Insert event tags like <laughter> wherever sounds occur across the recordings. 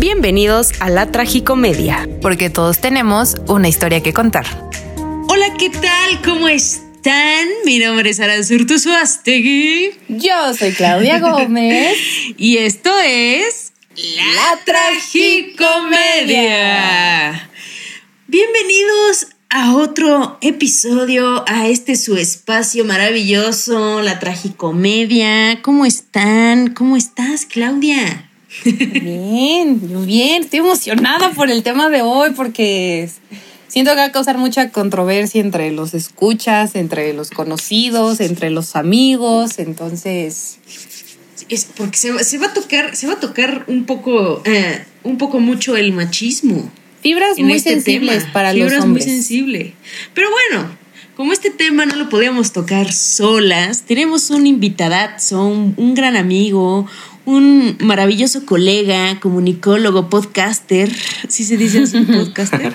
Bienvenidos a la Tragicomedia. Porque todos tenemos una historia que contar. Hola, ¿qué tal? ¿Cómo están? Mi nombre es Aranzurtu Suastegui. Yo soy Claudia Gómez. <laughs> y esto es La Tragicomedia. Bienvenidos a otro episodio, a este su espacio maravilloso, la tragicomedia. ¿Cómo están? ¿Cómo estás, Claudia? Bien, bien, estoy emocionada por el tema de hoy porque siento que va a causar mucha controversia entre los escuchas, entre los conocidos, entre los amigos, entonces es porque se, va a tocar, se va a tocar un poco, eh, un poco mucho el machismo. Fibras muy este sensibles para los hombres. muy sensible. Pero bueno, como este tema no lo podíamos tocar solas, tenemos un invitadazo, un, un gran amigo, un maravilloso colega, comunicólogo, podcaster. ¿Sí se dice así, <laughs> podcaster?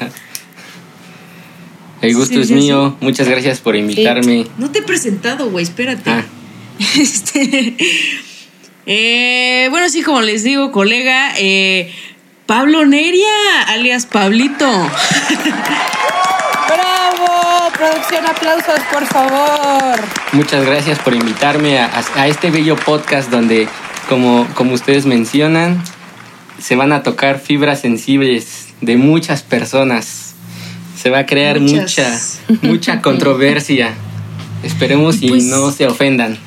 El gusto es mío. Muchas gracias por invitarme. No te he presentado, güey. Espérate. Ah. <laughs> Este, eh, bueno, sí, como les digo, colega, eh, Pablo Neria, alias Pablito. <laughs> ¡Bravo! Producción, aplausos, por favor. Muchas gracias por invitarme a, este bello podcast donde, como, como ustedes mencionan, se van a tocar fibras sensibles de muchas personas. Se va a crear mucha, mucha <laughs> controversia. Esperemos y pues no se ofendan.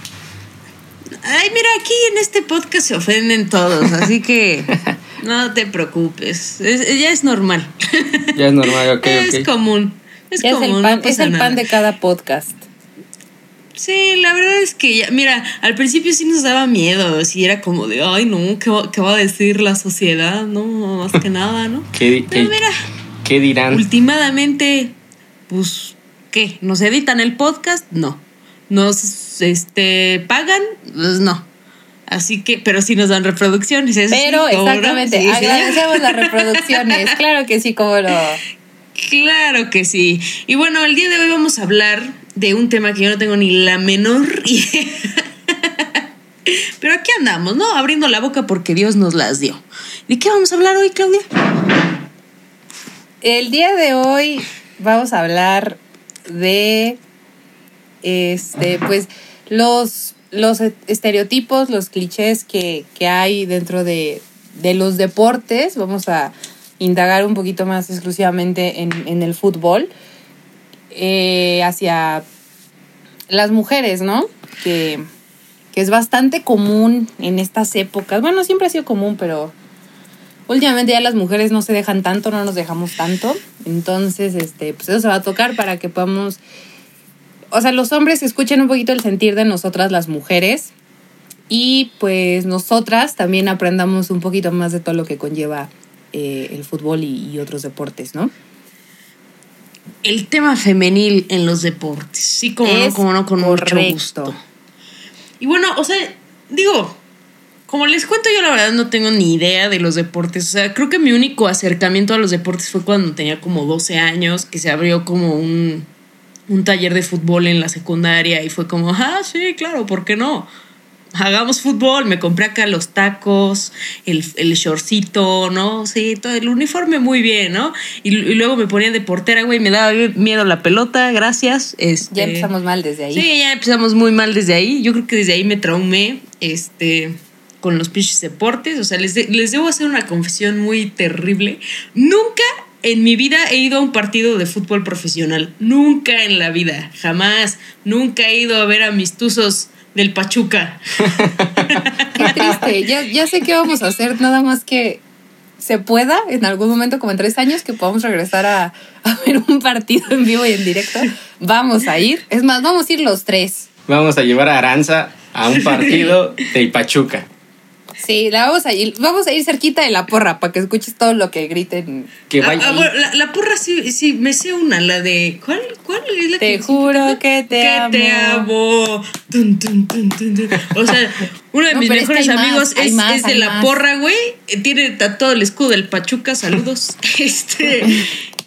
Ay, mira, aquí en este podcast se ofenden todos, así que <laughs> no te preocupes. ya es normal. Ya es normal, ok. <laughs> es común. Es común. Es el, pan, es el pan de cada podcast. Sí, la verdad es que ya, mira, al principio sí nos daba miedo, sí era como de, ay, no, ¿qué va, qué va a decir la sociedad? No, más que nada, ¿no? <laughs> ¿Qué, Pero mira, ¿qué dirán? Últimamente, pues, ¿qué? ¿Nos editan el podcast? No. ¿Nos este, pagan? Pues no. Así que, pero sí nos dan reproducciones. pero exactamente, agradecemos las reproducciones. <laughs> claro que sí, como lo. Claro que sí. Y bueno, el día de hoy vamos a hablar de un tema que yo no tengo ni la menor <laughs> Pero aquí andamos, ¿no? Abriendo la boca porque Dios nos las dio. ¿De qué vamos a hablar hoy, Claudia? El día de hoy vamos a hablar de este, pues, los, los estereotipos, los clichés que, hay dentro de, los deportes. Vamos a indagar un poquito más exclusivamente en, el fútbol eh, hacia las mujeres, ¿no? Que, que es bastante común en estas épocas. Bueno, siempre ha sido común, pero últimamente ya las mujeres no se dejan tanto, no nos dejamos tanto. Entonces, este, pues eso se va a tocar para que podamos o sea, los hombres escuchen un poquito el sentir de nosotras las mujeres y pues nosotras también aprendamos un poquito más de todo lo que conlleva eh, el fútbol y, otros deportes, ¿no? El tema femenil en los deportes, sí, como no, como no, con mucho gusto. Y bueno, o sea, digo, como les cuento, yo la verdad no tengo ni idea de los deportes. O sea, creo que mi único acercamiento a los deportes fue cuando tenía como 12 años, que se abrió como un, un taller de fútbol en la secundaria y fue como, ah, sí, claro, ¿por qué no? Hagamos fútbol, me compré acá los tacos, el, el shortcito, ¿no? Sí, todo el uniforme muy bien, ¿no? Y, luego me ponía de portera, güey, me daba miedo la pelota, gracias. Este, ya empezamos mal desde ahí. Sí, ya empezamos muy mal desde ahí. Yo creo que desde ahí me traumé, este, con los pinches deportes. O sea, les, les debo hacer una confesión muy terrible. Nunca en mi vida he ido a un partido de fútbol profesional. Nunca en la vida, jamás. Nunca he ido a ver a mis tuzos del Pachuca. Qué triste. Ya, ya sé qué vamos a hacer, nada más que se pueda en algún momento, como en tres años, que podamos regresar a, a ver un partido en vivo y en directo. Vamos a ir. Es más, vamos a ir los tres. Vamos a llevar a Aranza a un partido del Pachuca. Sí, la vamos a ir, vamos a ir cerquita de la porra para que escuches todo lo que griten. Que ah, ah, la, porra sí, sí, me sé una, la de. ¿Cuál, cuál es la Te juro que te que amo. te amo. o sea, uno de mis mejores amigos es, de la porra, güey. Tiene todo el escudo del Pachuca, saludos. <laughs> este.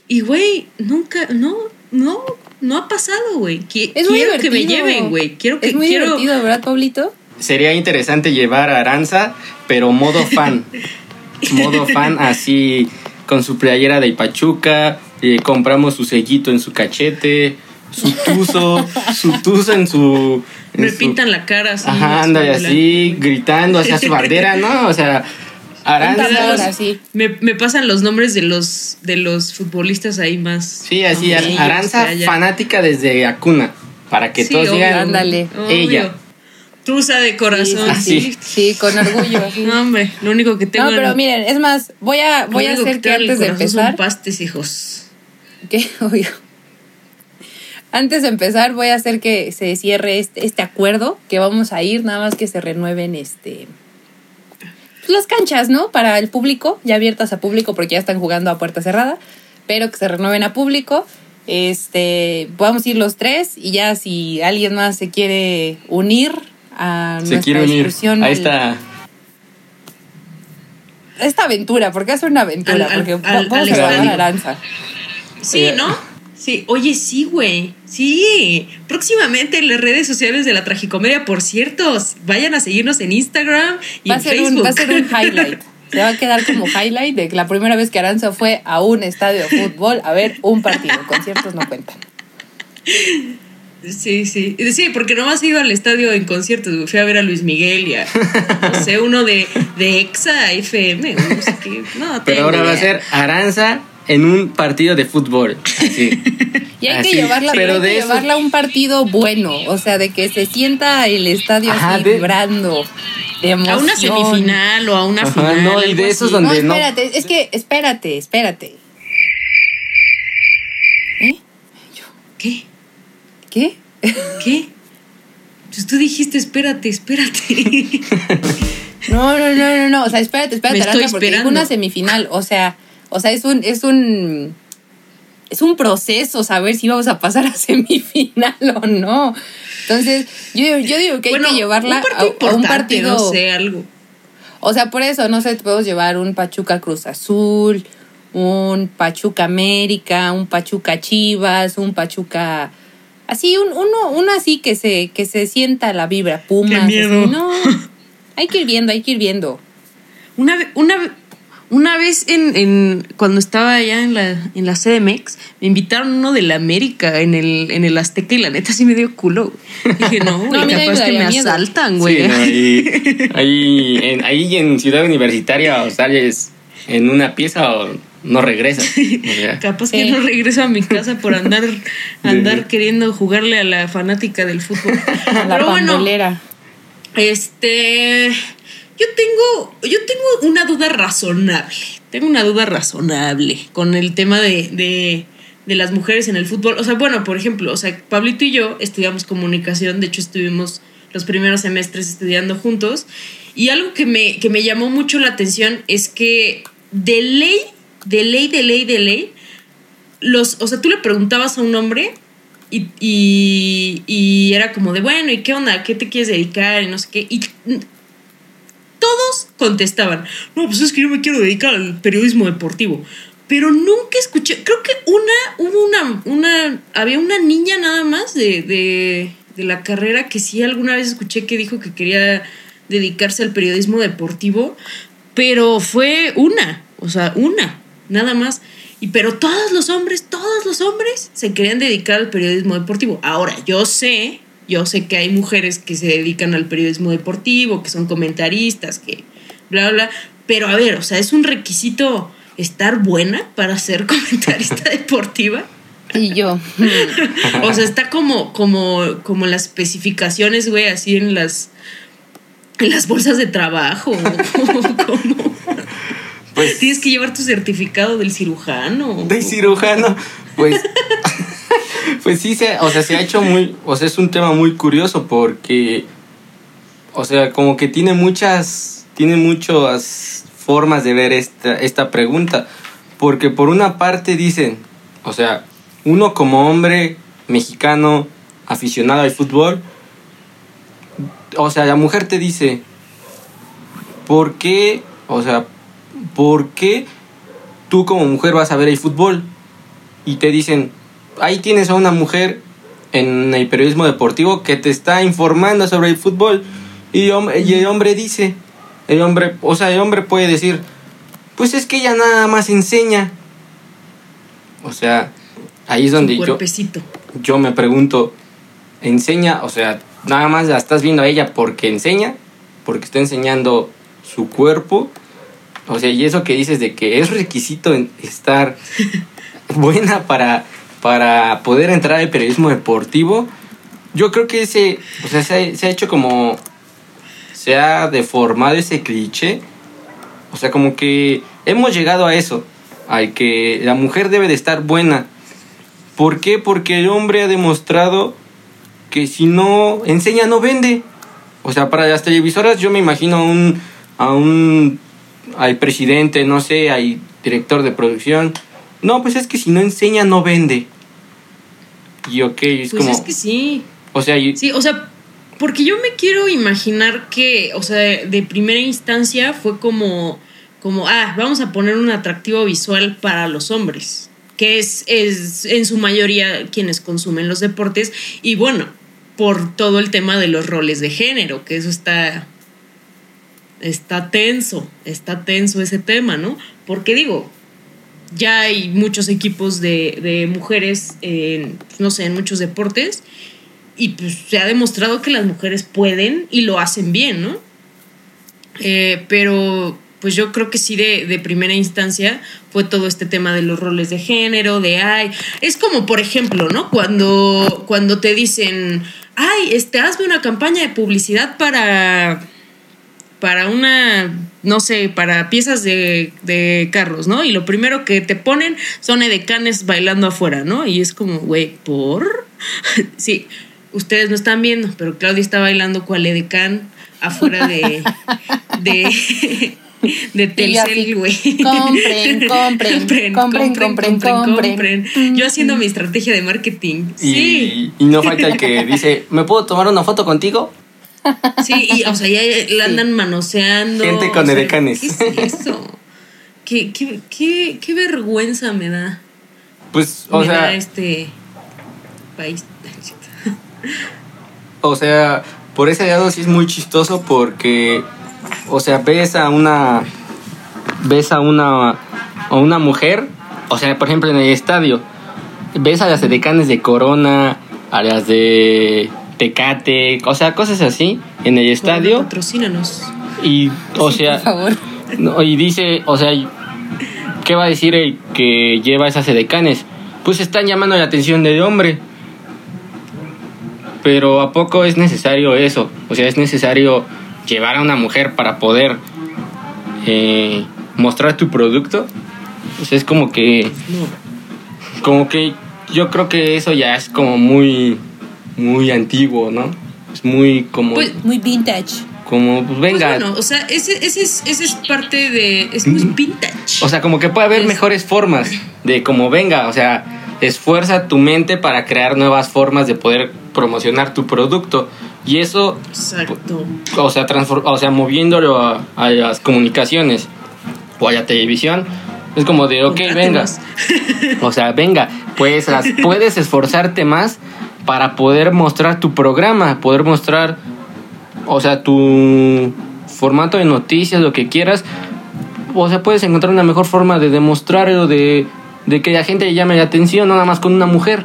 Y, güey, nunca, no, no, no ha pasado, güey. Quiero que me lleven, güey. Quiero que. Es muy divertido, ¿verdad, Pablito? Sería interesante llevar a Aranza, pero modo fan. <laughs> modo fan, así con su playera de Pachuca, eh, compramos su sellito en su cachete, su tuzo, su tuzo en su... Me pintan la cara así. Ajá, anda así, gritando hacia su bandera, ¿no? O sea, Aranza. Me, me, pasan los nombres de los, de los futbolistas ahí más. Sí, así, Aranza, fanática desde Acuna, para que todos digan, ándale. Ella. Tusa de corazón. Sí, sí, con orgullo. No, hombre, lo único que tengo. No, pero miren, es más, voy a, voy a hacer que, antes de empezar. Son pastes, hijos. <laughs> ¿Qué? Obvio. Antes de empezar, voy a hacer que se cierre este, este acuerdo, que vamos a ir, nada más que se renueven este las canchas, ¿no? Para el público, ya abiertas a público porque ya están jugando a puerta cerrada, pero que se renueven a público. Este, podamos ir los tres y ya si alguien más se quiere unir a se quiere unir a esta esta aventura, porque es una aventura, porque vamos a jugar a Aranza. Sí, ¿no? Sí, oye, sí, güey. Sí. Próximamente en las redes sociales de la Tragicomedia, por cierto, vayan a seguirnos en Instagram y va en Facebook. Un, va a ser un <laughs> highlight. Se va a quedar como highlight de que la primera vez que Aranza fue a un estadio de fútbol a ver un partido. Conciertos no cuentan. Sí, sí. Sí, porque no has ido al estadio en conciertos. Fui a ver a Luis Miguel y a, no sé, uno de, de Exa FM. No sé qué. No, Pero ahora va a ser Aranza en un partido de fútbol. Así. <laughs> Y hay que llevarla, llevarla a un partido bueno, o sea, de que se sienta el estadio así vibrando. De. A una semifinal o a una final. No, y de esos donde no. Espérate, es que, espérate, espérate. ¿Eh? ¿Qué? ¿Qué? ¿Qué? Pues tú dijiste, espérate, espérate. <laughs> no, no, no, no, no. O sea, espérate, espérate, Me estoy porque es una semifinal. O sea, o sea, es un, es un, es un proceso saber si vamos a pasar a <laughs> semifinal o no. Entonces, yo, yo digo que hay que llevarla a, un partido. No sé, algo. O sea, por eso, no sé, podemos llevar un Pachuca Cruz Azul, un Pachuca América, un Pachuca Chivas, un Pachuca. Así, un, uno, uno así que se, que se sienta la vibra, Pumas. miedo. no, <laughs> hay que ir viendo, hay que ir viendo. Una, una, una vez en, en, cuando estaba allá en la, en la CDMX, me invitaron uno de la América en el, en el Azteca y la neta sí me dio culo. Dije, no, <laughs> güey, capaz que me asaltan, güey. <laughs> ahí, en, ahí en Ciudad Universitaria o sales en una pieza o no regresas. <laughs> capaz que no regreso a mi casa por andar, <laughs> andar queriendo jugarle a la fanática del fútbol. <laughs> A la Pero este yo tengo, yo tengo una duda razonable. Tengo una duda razonable con el tema de, las mujeres en el fútbol. O sea, bueno, por ejemplo, o sea, Pablito y yo estudiamos comunicación, de hecho estuvimos los primeros semestres estudiando juntos. Y algo que me, que me llamó mucho la atención es que de ley, de ley, de ley, de ley, los, o sea, tú le preguntabas a un hombre y, y, y, era como de, bueno, ¿y qué onda? ¿Qué te quieres dedicar? Y no sé qué. Y todos contestaban, no, pues es que yo me quiero dedicar al periodismo deportivo. Pero nunca escuché, creo que una, hubo una, una, había una niña nada más de, de, de la carrera que sí alguna vez escuché que dijo que quería dedicarse al periodismo deportivo, pero fue una, o sea, una, nada más. Y pero todos los hombres, todos los hombres se querían dedicar al periodismo deportivo. Ahora, yo sé yo sé que hay mujeres que se dedican al periodismo deportivo, que son comentaristas, que bla, bla, pero a ver, o sea, es un requisito estar buena para ser <laughs> comentarista <laughs> deportiva. Y yo. <laughs> o sea, está como, como, como las especificaciones, güey, así en las, en las bolsas de trabajo. como, pues, Tienes que llevar tu certificado del cirujano. Del cirujano. Pues <laughs> pues sí, se, o sea, se ha hecho muy, o sea, es un tema muy curioso porque, o sea, como que tiene muchas, tiene muchas formas de ver esta, esta pregunta. Porque por una parte dicen, o sea, uno como hombre mexicano aficionado al fútbol, o sea, la mujer te dice, ¿por qué, o sea, por qué tú como mujer vas a ver el fútbol? Y te dicen, ahí tienes a una mujer en el periodismo deportivo que te está informando sobre el fútbol y, y el hombre dice, el hombre, o sea, el hombre puede decir, pues es que ella nada más enseña. O sea, ahí es donde yo, yo me pregunto, ¿enseña? O sea, nada más la estás viendo a ella porque enseña, porque está enseñando su cuerpo. O sea, y eso que dices de que es requisito estar <laughs> buena para, para poder entrar al periodismo deportivo, yo creo que ese, o sea, se ha, hecho como, se ha deformado ese cliché. O sea, como que hemos llegado a eso, al que la mujer debe de estar buena. ¿Por qué? Porque el hombre ha demostrado que si no enseña no vende. O sea, para las televisoras yo me imagino a un, a un al presidente, no sé, al director de producción. No, pues es que si no enseña no vende. Y ok, es pues como... es que sí. O sea, sí, o sea, porque yo me quiero imaginar que, o sea, de primera instancia fue como, como, ah, vamos a poner un atractivo visual para los hombres, que es, es en su mayoría quienes consumen los deportes, y bueno, por todo el tema de los roles de género, que eso está, está tenso, está tenso ese tema, ¿no? Porque digo, ya hay muchos equipos de, de mujeres, en, no sé, en muchos deportes, y pues se ha demostrado que las mujeres pueden y lo hacen bien, ¿no? Eh, pero pues yo creo que sí de, primera instancia fue todo este tema de los roles de género, de ay, es como por ejemplo, ¿no? Cuando, cuando te dicen, ay, este, hazme una campaña de publicidad para para una, no sé, para piezas de, de, carros, ¿no? Y lo primero que te ponen son edecanes bailando afuera, ¿no? Y es como, güey, ¿por? <laughs> sí, ustedes no están viendo, pero Claudia está bailando cual edecán afuera de, de, <laughs> de Telcel, güey. <laughs> Compren, compren, compren, compren, compren, Yo haciendo mi estrategia de marketing. sí. Y no falta el que dice, ¿me puedo tomar una foto contigo? Sí, y o sea, ya la andan manoseando. Gente con edecanes. ¿Qué es eso? ¿Qué, qué, qué, qué vergüenza me da. Pues, o sea. Da este país. <laughs> O sea, por ese lado sí es muy chistoso porque, o sea, ves a una, ves a una, a una mujer, o sea, por ejemplo en el estadio, ves a las decanes de Corona, a las de Tecate, o sea, cosas así en el estadio. patrocínanos. Y, o sea, por favor. y dice, o sea, ¿qué va a decir el que lleva esas decanes? Pues están llamando la atención del hombre. Pero ¿a poco es necesario eso? O sea, es necesario llevar a una mujer para poder eh, mostrar tu producto. O sea, es como que... Como que yo creo que eso ya es como muy, muy antiguo, ¿no? Es muy como... Pues, muy vintage. Como, pues venga. Pues bueno, o sea, ese, ese, es, ese es parte de... Es muy vintage. O sea, como que puede haber mejores formas de como venga, o sea, esfuerza tu mente para crear nuevas formas de poder promocionar tu producto. Y eso, Exacto. o sea, o sea moviéndolo a, las comunicaciones o a la televisión, es como de, ok, venga. <laughs> O sea, venga, pues puedes esforzarte más para poder mostrar tu programa, poder mostrar, o sea, tu formato de noticias, lo que quieras. O sea, puedes encontrar una mejor forma de demostrarlo, de, de que la gente llame la atención, nada más con una mujer.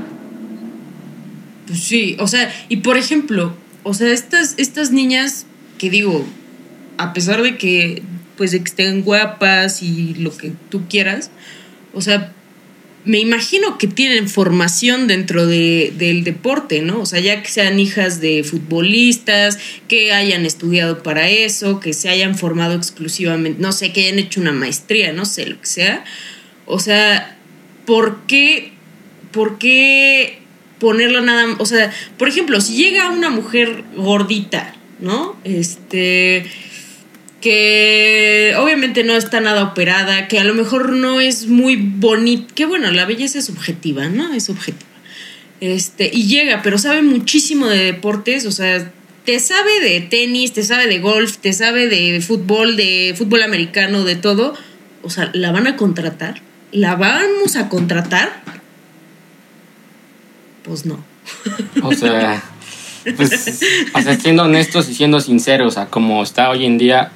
Pues sí, o sea, y por ejemplo, o sea, estas, estas niñas que digo, a pesar de que, pues, de que estén guapas y lo que tú quieras, o sea, me imagino que tienen formación dentro de, del deporte, ¿no? O sea, ya que sean hijas de futbolistas, que hayan estudiado para eso, que se hayan formado exclusivamente, no sé, que hayan hecho una maestría, no sé, lo que sea. O sea, ¿por qué, por qué ponerlo nada, o sea, por ejemplo, si llega una mujer gordita, ¿no? Este que obviamente no está nada operada, que a lo mejor no es muy bonita, que bueno, la belleza es subjetiva, ¿no? Es subjetiva. Este, y llega, pero sabe muchísimo de deportes, o sea, te sabe de tenis, te sabe de golf, te sabe de fútbol, de fútbol americano, de todo. O sea, ¿la van a contratar? ¿La vamos a contratar? pues no. O sea, <laughs> pues, siendo honestos y siendo sinceros, o sea, como está hoy en día,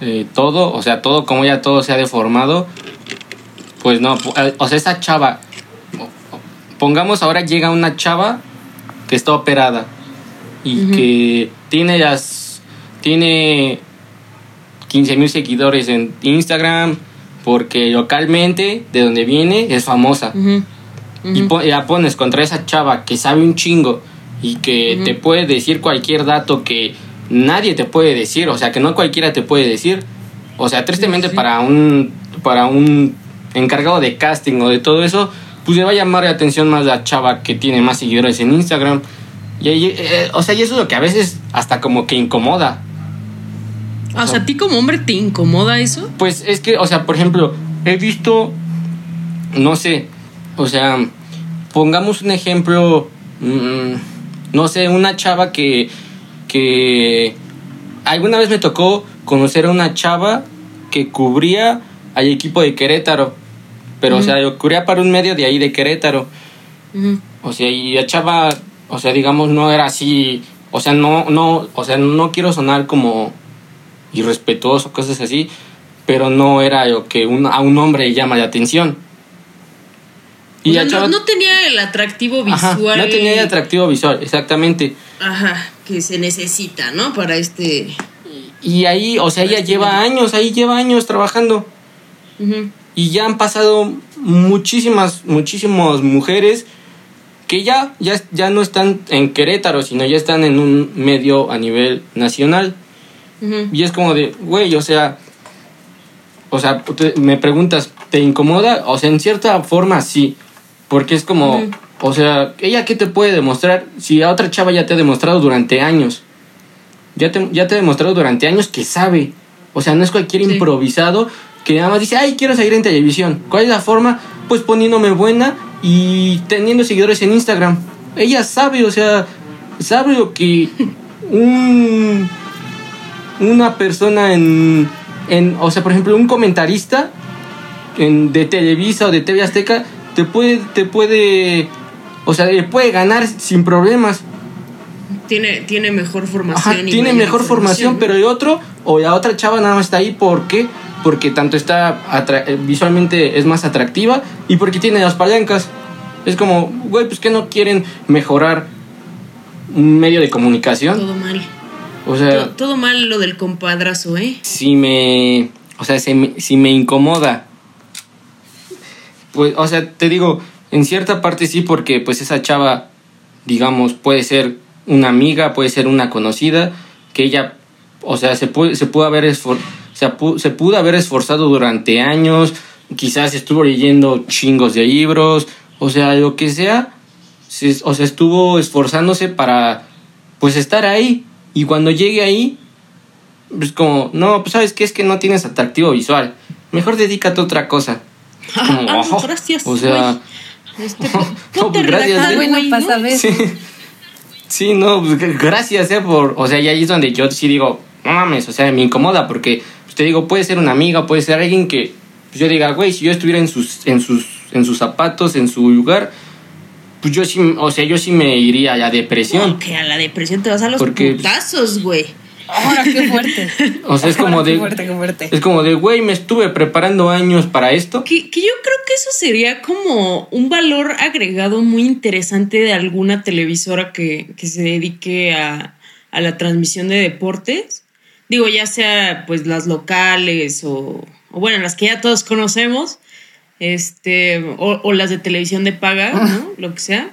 eh, todo, o sea, todo como ya todo se ha deformado, pues no, eh, o sea, esa chava, pongamos ahora llega una chava que está operada y que tiene las, tiene 15 mil seguidores en Instagram, porque localmente, de donde viene, es famosa. Y la pones contra esa chava que sabe un chingo y que te puede decir cualquier dato que nadie te puede decir, o sea, que no cualquiera te puede decir. O sea, tristemente para un para un encargado de casting o de todo eso, pues le va a llamar la atención más la chava que tiene más seguidores en Instagram. Y ahí, eh, o sea, y eso es lo que a veces hasta como que incomoda. O sea, ¿a ti como hombre te incomoda eso? Pues es que, o sea, por ejemplo, he visto, no sé, o sea, pongamos un ejemplo, mm, no sé, una chava que, que alguna vez me tocó conocer a una chava que cubría al equipo de Querétaro, pero o sea, yo cubría para un medio de ahí de Querétaro. O sea, y la chava, o sea, digamos, no era así, o sea, no, no, o sea, no quiero sonar como irrespetuoso, cosas así, pero no era lo que a un hombre llama la atención. Y no, tenía el atractivo visual. no tenía el atractivo visual, exactamente. Ajá, que se necesita, ¿no? Para este... Y ahí, o sea, ella este lleva años, ahí lleva años trabajando. Y ya han pasado muchísimas, muchísimas mujeres que ya, ya, ya no están en Querétaro, sino ya están en un medio a nivel nacional. Y es como de, güey, o sea, o sea, me preguntas, ¿te incomoda? O sea, en cierta forma sí, porque es como, o sea, ¿ella qué te puede demostrar si a otra chava ya te ha demostrado durante años? Ya te, ya te ha demostrado durante años que sabe. O sea, no es cualquier improvisado que nada más dice, ay, quiero salir en televisión. ¿Cuál es la forma? Pues poniéndome buena y teniendo seguidores en Instagram. Ella sabe, o sea, sabe lo que un una persona en, en, o sea, por ejemplo, un comentarista en, de Televisa o de TV Azteca te puede, te puede, o sea, le puede ganar sin problemas. Tiene, tiene mejor formación. tiene mejor formación, pero el otro, o la otra chava nada más está ahí, ¿por qué? Porque tanto está eh, visualmente es más atractiva y porque tiene las palancas. Es como, güey, pues que no quieren mejorar un medio de comunicación. Todo mal. O sea, todo, mal lo del compadrazo, ¿eh? Si me, o sea, si me, incomoda. Pues, o sea, te digo, en cierta parte sí, porque pues esa chava, digamos, puede ser una amiga, puede ser una conocida, que ella, o sea, se puede, se pudo haber se, se pudo haber esforzado durante años, quizás estuvo leyendo chingos de libros, o sea, lo que sea, o sea, estuvo esforzándose para, pues, estar ahí. Y cuando llegue ahí, pues como, no, pues sabes que es que no tienes atractivo visual. Mejor dedícate a otra cosa. <laughs> Como, ah, gracias. O sea, este, <laughs> pues gracias. ¿eh? Bueno, pasa ¿no? Sí. sí, no, pues gracias, eh, por, o sea, y ahí es donde yo sí digo, no mames, o sea, me incomoda porque, pues, te digo, puede ser una amiga, puede ser alguien que, pues, yo diga, güey, si yo estuviera en sus, en sus, en sus zapatos, en su lugar, pues yo sí, o sea, yo sí me iría a la depresión. que a la depresión te vas a los Porque, putazos, güey. Ahora, qué fuerte. O sea, es como de. Qué fuerte, qué fuerte. Es como de, güey, me estuve preparando años para esto. Que, que, yo creo que eso sería como un valor agregado muy interesante de alguna televisora que, que se dedique a, a, la transmisión de deportes. Digo, ya sea pues las locales o, o bueno, las que ya todos conocemos este, o, las de televisión de paga, ¿no? Lo que sea.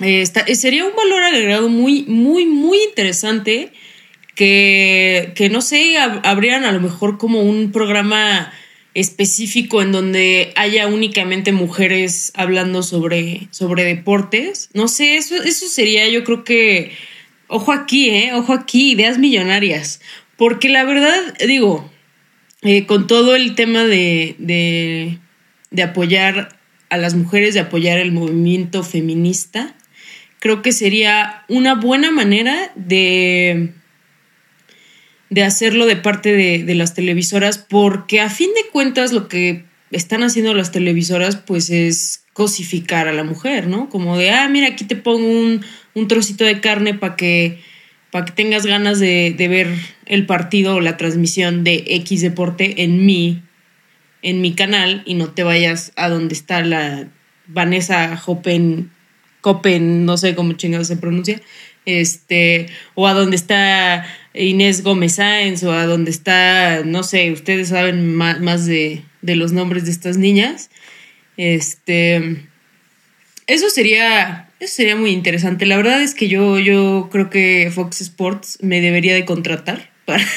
Eh, sería un valor agregado muy, muy, muy interesante que, que no sé, habrían a lo mejor como un programa específico en donde haya únicamente mujeres hablando sobre, sobre deportes. No sé, eso, eso sería yo creo que, ojo aquí, ¿eh? Ojo aquí, ideas millonarias. Porque la verdad, digo, eh, con todo el tema de, de de apoyar a las mujeres, de apoyar el movimiento feminista, creo que sería una buena manera de, de hacerlo de parte de, las televisoras, porque a fin de cuentas lo que están haciendo las televisoras pues es cosificar a la mujer, ¿no? Como de, ah, mira, aquí te pongo un, un trocito de carne para que para que tengas ganas de, ver el partido o la transmisión de X deporte en mi, en mi canal y no te vayas a donde está la Vanessa Hoppen, Copen, no sé cómo chingado se pronuncia, este, o a donde está Inés Gómez Sáenz, o a donde está, no sé, ustedes saben más, de, de los nombres de estas niñas. Este, eso sería eso sería muy interesante. La verdad es que yo, yo creo que Fox Sports me debería de contratar para... <laughs>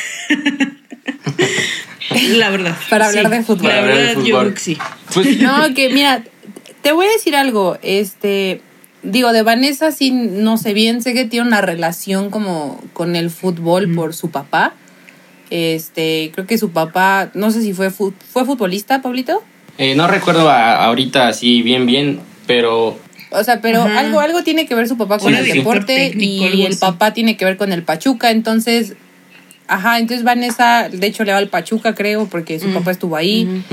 la verdad. Para hablar de fútbol. La verdad, yo creo que sí. Pues no, que mira, te voy a decir algo. Este, digo, de Vanessa sí no sé bien, sé que tiene una relación como con el fútbol por su papá. Este, creo que su papá, no sé si fue, fue futbolista, Pablito. Eh, no recuerdo ahorita así bien, bien, pero o sea, pero algo, algo tiene que ver su papá con el deporte y el papá tiene que ver con el Pachuca. Entonces, ajá, entonces Vanessa, de hecho, le va al Pachuca, creo, porque su papá estuvo ahí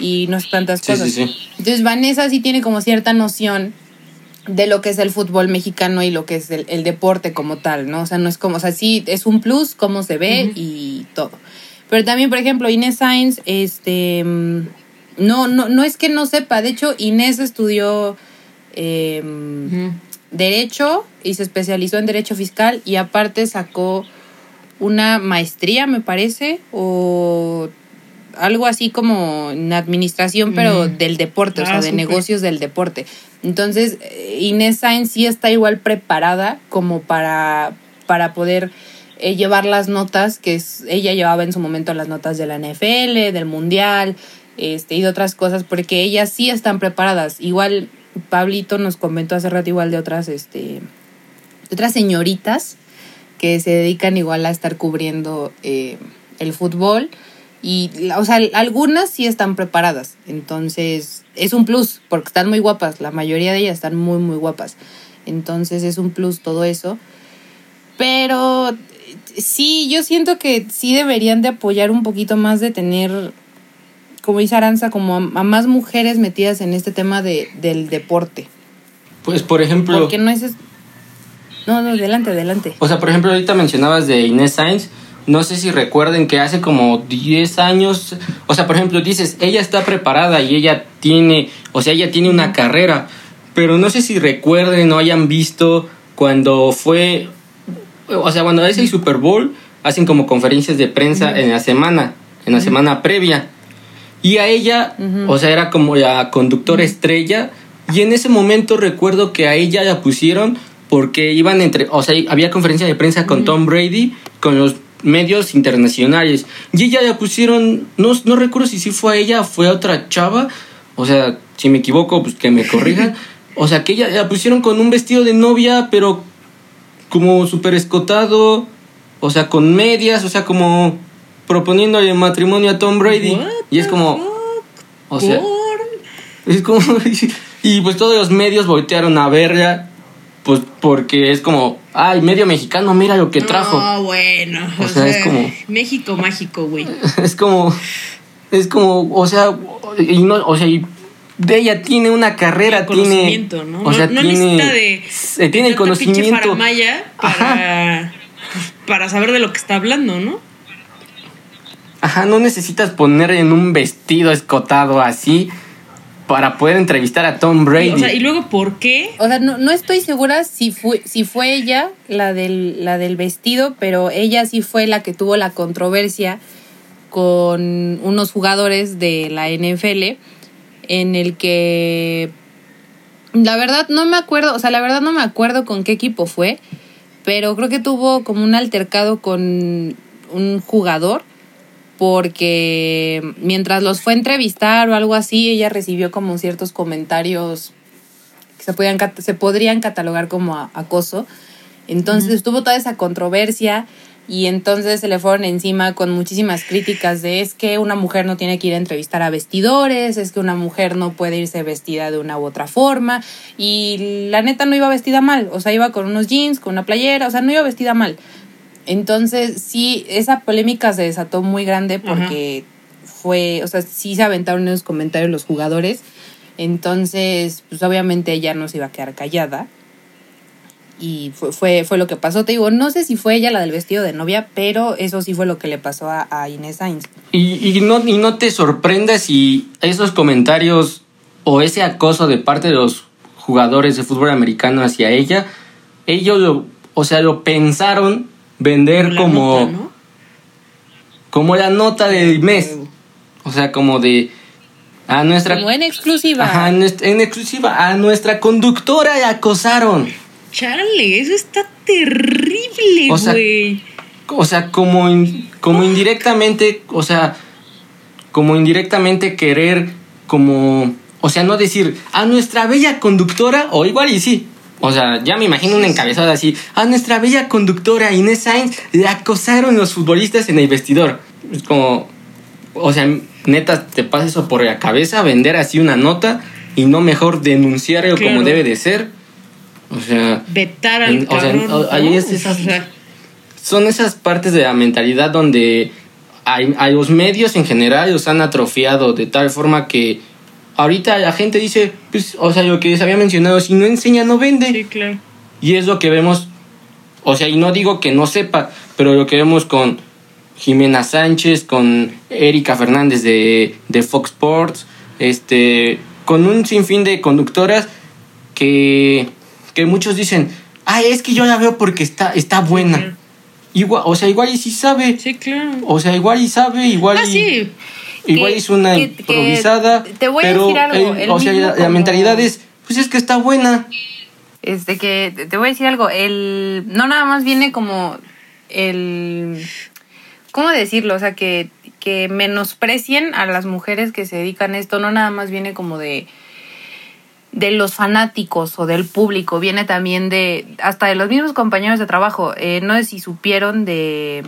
y no sé tantas cosas. Entonces, Vanessa sí tiene como cierta noción de lo que es el fútbol mexicano y lo que es el, deporte como tal, ¿no? O sea, no es como, o sea, sí es un plus, cómo se ve y todo. Pero también, por ejemplo, Inés Sainz, este, mm, no, no, no es que no sepa, de hecho, Inés estudió Em, derecho y se especializó en Derecho Fiscal y aparte sacó una maestría, me parece, o algo así como en administración, pero mm. del deporte, o sea, ah, de negocios del deporte. Entonces, eh, Inés Sainz sí está igual preparada como para, para poder eh, llevar las notas que ella llevaba en su momento las notas de la NFL, del Mundial, este, y de otras cosas, porque ellas sí están preparadas. Igual Pablito nos comentó hace rato igual de otras, este, otras señoritas que se dedican igual a estar cubriendo eh, el fútbol. Y, o sea, algunas sí están preparadas. Entonces, es un plus, porque están muy guapas. La mayoría de ellas están muy, muy guapas. Entonces, es un plus todo eso. Pero sí, yo siento que sí deberían de apoyar un poquito más de tener como dice Aranza, como a, más mujeres metidas en este tema de, del deporte. Pues, por ejemplo... Porque no es... No, no, adelante, adelante. O sea, por ejemplo, ahorita mencionabas de Inés Sainz. No sé si recuerden que hace como 10 años, o sea, por ejemplo, dices, ella está preparada y ella tiene, o sea, ella tiene una carrera, pero no sé si recuerden o hayan visto cuando fue, o sea, cuando hace el Super Bowl, hacen como conferencias de prensa en la semana, en la semana previa. Y a ella, o sea, era como la conductora estrella. Y en ese momento recuerdo que a ella la pusieron porque iban entre, o sea, había conferencia de prensa con Tom Brady, con los medios internacionales. Y ella la pusieron, no, no recuerdo si sí fue a ella fue a otra chava. O sea, si me equivoco, pues que me <laughs> corrijan. O sea, que ella la pusieron con un vestido de novia, pero como súper escotado. O sea, con medias, o sea, como proponiéndole matrimonio a Tom Brady. y es como. O sea. Es como. <laughs> y pues todos los medios voltearon a verla. Pues porque es como. Ay, medio mexicano, mira lo que trajo. Ah, bueno. O, sea, es como. México mágico, güey. <laughs> Es como. Es como. O sea. Y no, o sea, y de ella tiene una carrera, tiene. ¿no? O sea, tiene. De, eh, tiene el conocimiento. Para, para saber de lo que está hablando, ¿no? Ajá, no necesitas poner en un vestido escotado así para poder entrevistar a Tom Brady. O sea, y luego, ¿por qué? O sea, no, estoy segura si fue, si fue ella la del, la del vestido, pero ella sí fue la que tuvo la controversia con unos jugadores de la NFL en el que la verdad no me acuerdo, o sea, la verdad no me acuerdo con qué equipo fue, pero creo que tuvo como un altercado con un jugador porque mientras los fue a entrevistar o algo así, ella recibió como ciertos comentarios que se, podían, se podrían catalogar como acoso. Entonces estuvo toda esa controversia y entonces se le fueron encima con muchísimas críticas de es que una mujer no tiene que ir a entrevistar a vestidores, es que una mujer no puede irse vestida de una u otra forma y la neta no iba vestida mal, o sea, iba con unos jeans, con una playera, o sea, no iba vestida mal. Entonces, sí, esa polémica se desató muy grande porque fue, o sea, sí se aventaron en los comentarios los jugadores. Entonces, pues obviamente ella no se iba a quedar callada. y fue, fue, fue, lo que pasó. Te digo, no sé si fue ella la del vestido de novia, pero eso sí fue lo que le pasó a, Inés Sainz. Y, y, no, y no te sorprendas si esos comentarios o ese acoso de parte de los jugadores de fútbol americano hacia ella, ellos lo, o sea, lo pensaron vender como, como la nota del mes. O sea, como de a nuestra como en exclusiva. Ajá, en, en exclusiva a nuestra conductora la acosaron. Chale, eso está terrible, güey. O, sea, como, como indirectamente, o sea, como indirectamente querer, como, o sea, no decir, a nuestra bella conductora, o igual y sí. O sea, ya me imagino un encabezado así, a nuestra bella conductora Inés Sainz le acosaron los futbolistas en el vestidor. Es como, o sea, neta, te pasa eso por la cabeza, vender así una nota y no mejor denunciarlo como debe de ser o sea. Vetar al cabrón, son esas partes de la mentalidad donde hay, a los medios en general los han atrofiado de tal forma que ahorita la gente dice, pues, o sea, lo que les había mencionado, si no enseña, no vende. Sí, claro. Y es lo que vemos, o sea, y no digo que no sepa, pero lo que vemos con Jimena Sánchez, con Erika Fernández de, de Fox Sports, este, con un sinfín de conductoras que que muchos dicen, ah, es que yo la veo porque está, está buena. Igual, o sea, igual y sí sabe. Sí, claro. O sea, igual y sabe, igual ah, y... Sí. Igual es una improvisada. te voy pero a decir algo. o sea, la, mentalidad es, pues es que está buena. Este que te voy a decir algo. El no nada más viene como el ¿cómo decirlo? O sea, que, que menosprecien a las mujeres que se dedican a esto, no nada más viene como de de los fanáticos o del público, viene también de hasta de los mismos compañeros de trabajo. Eh, no sé si supieron de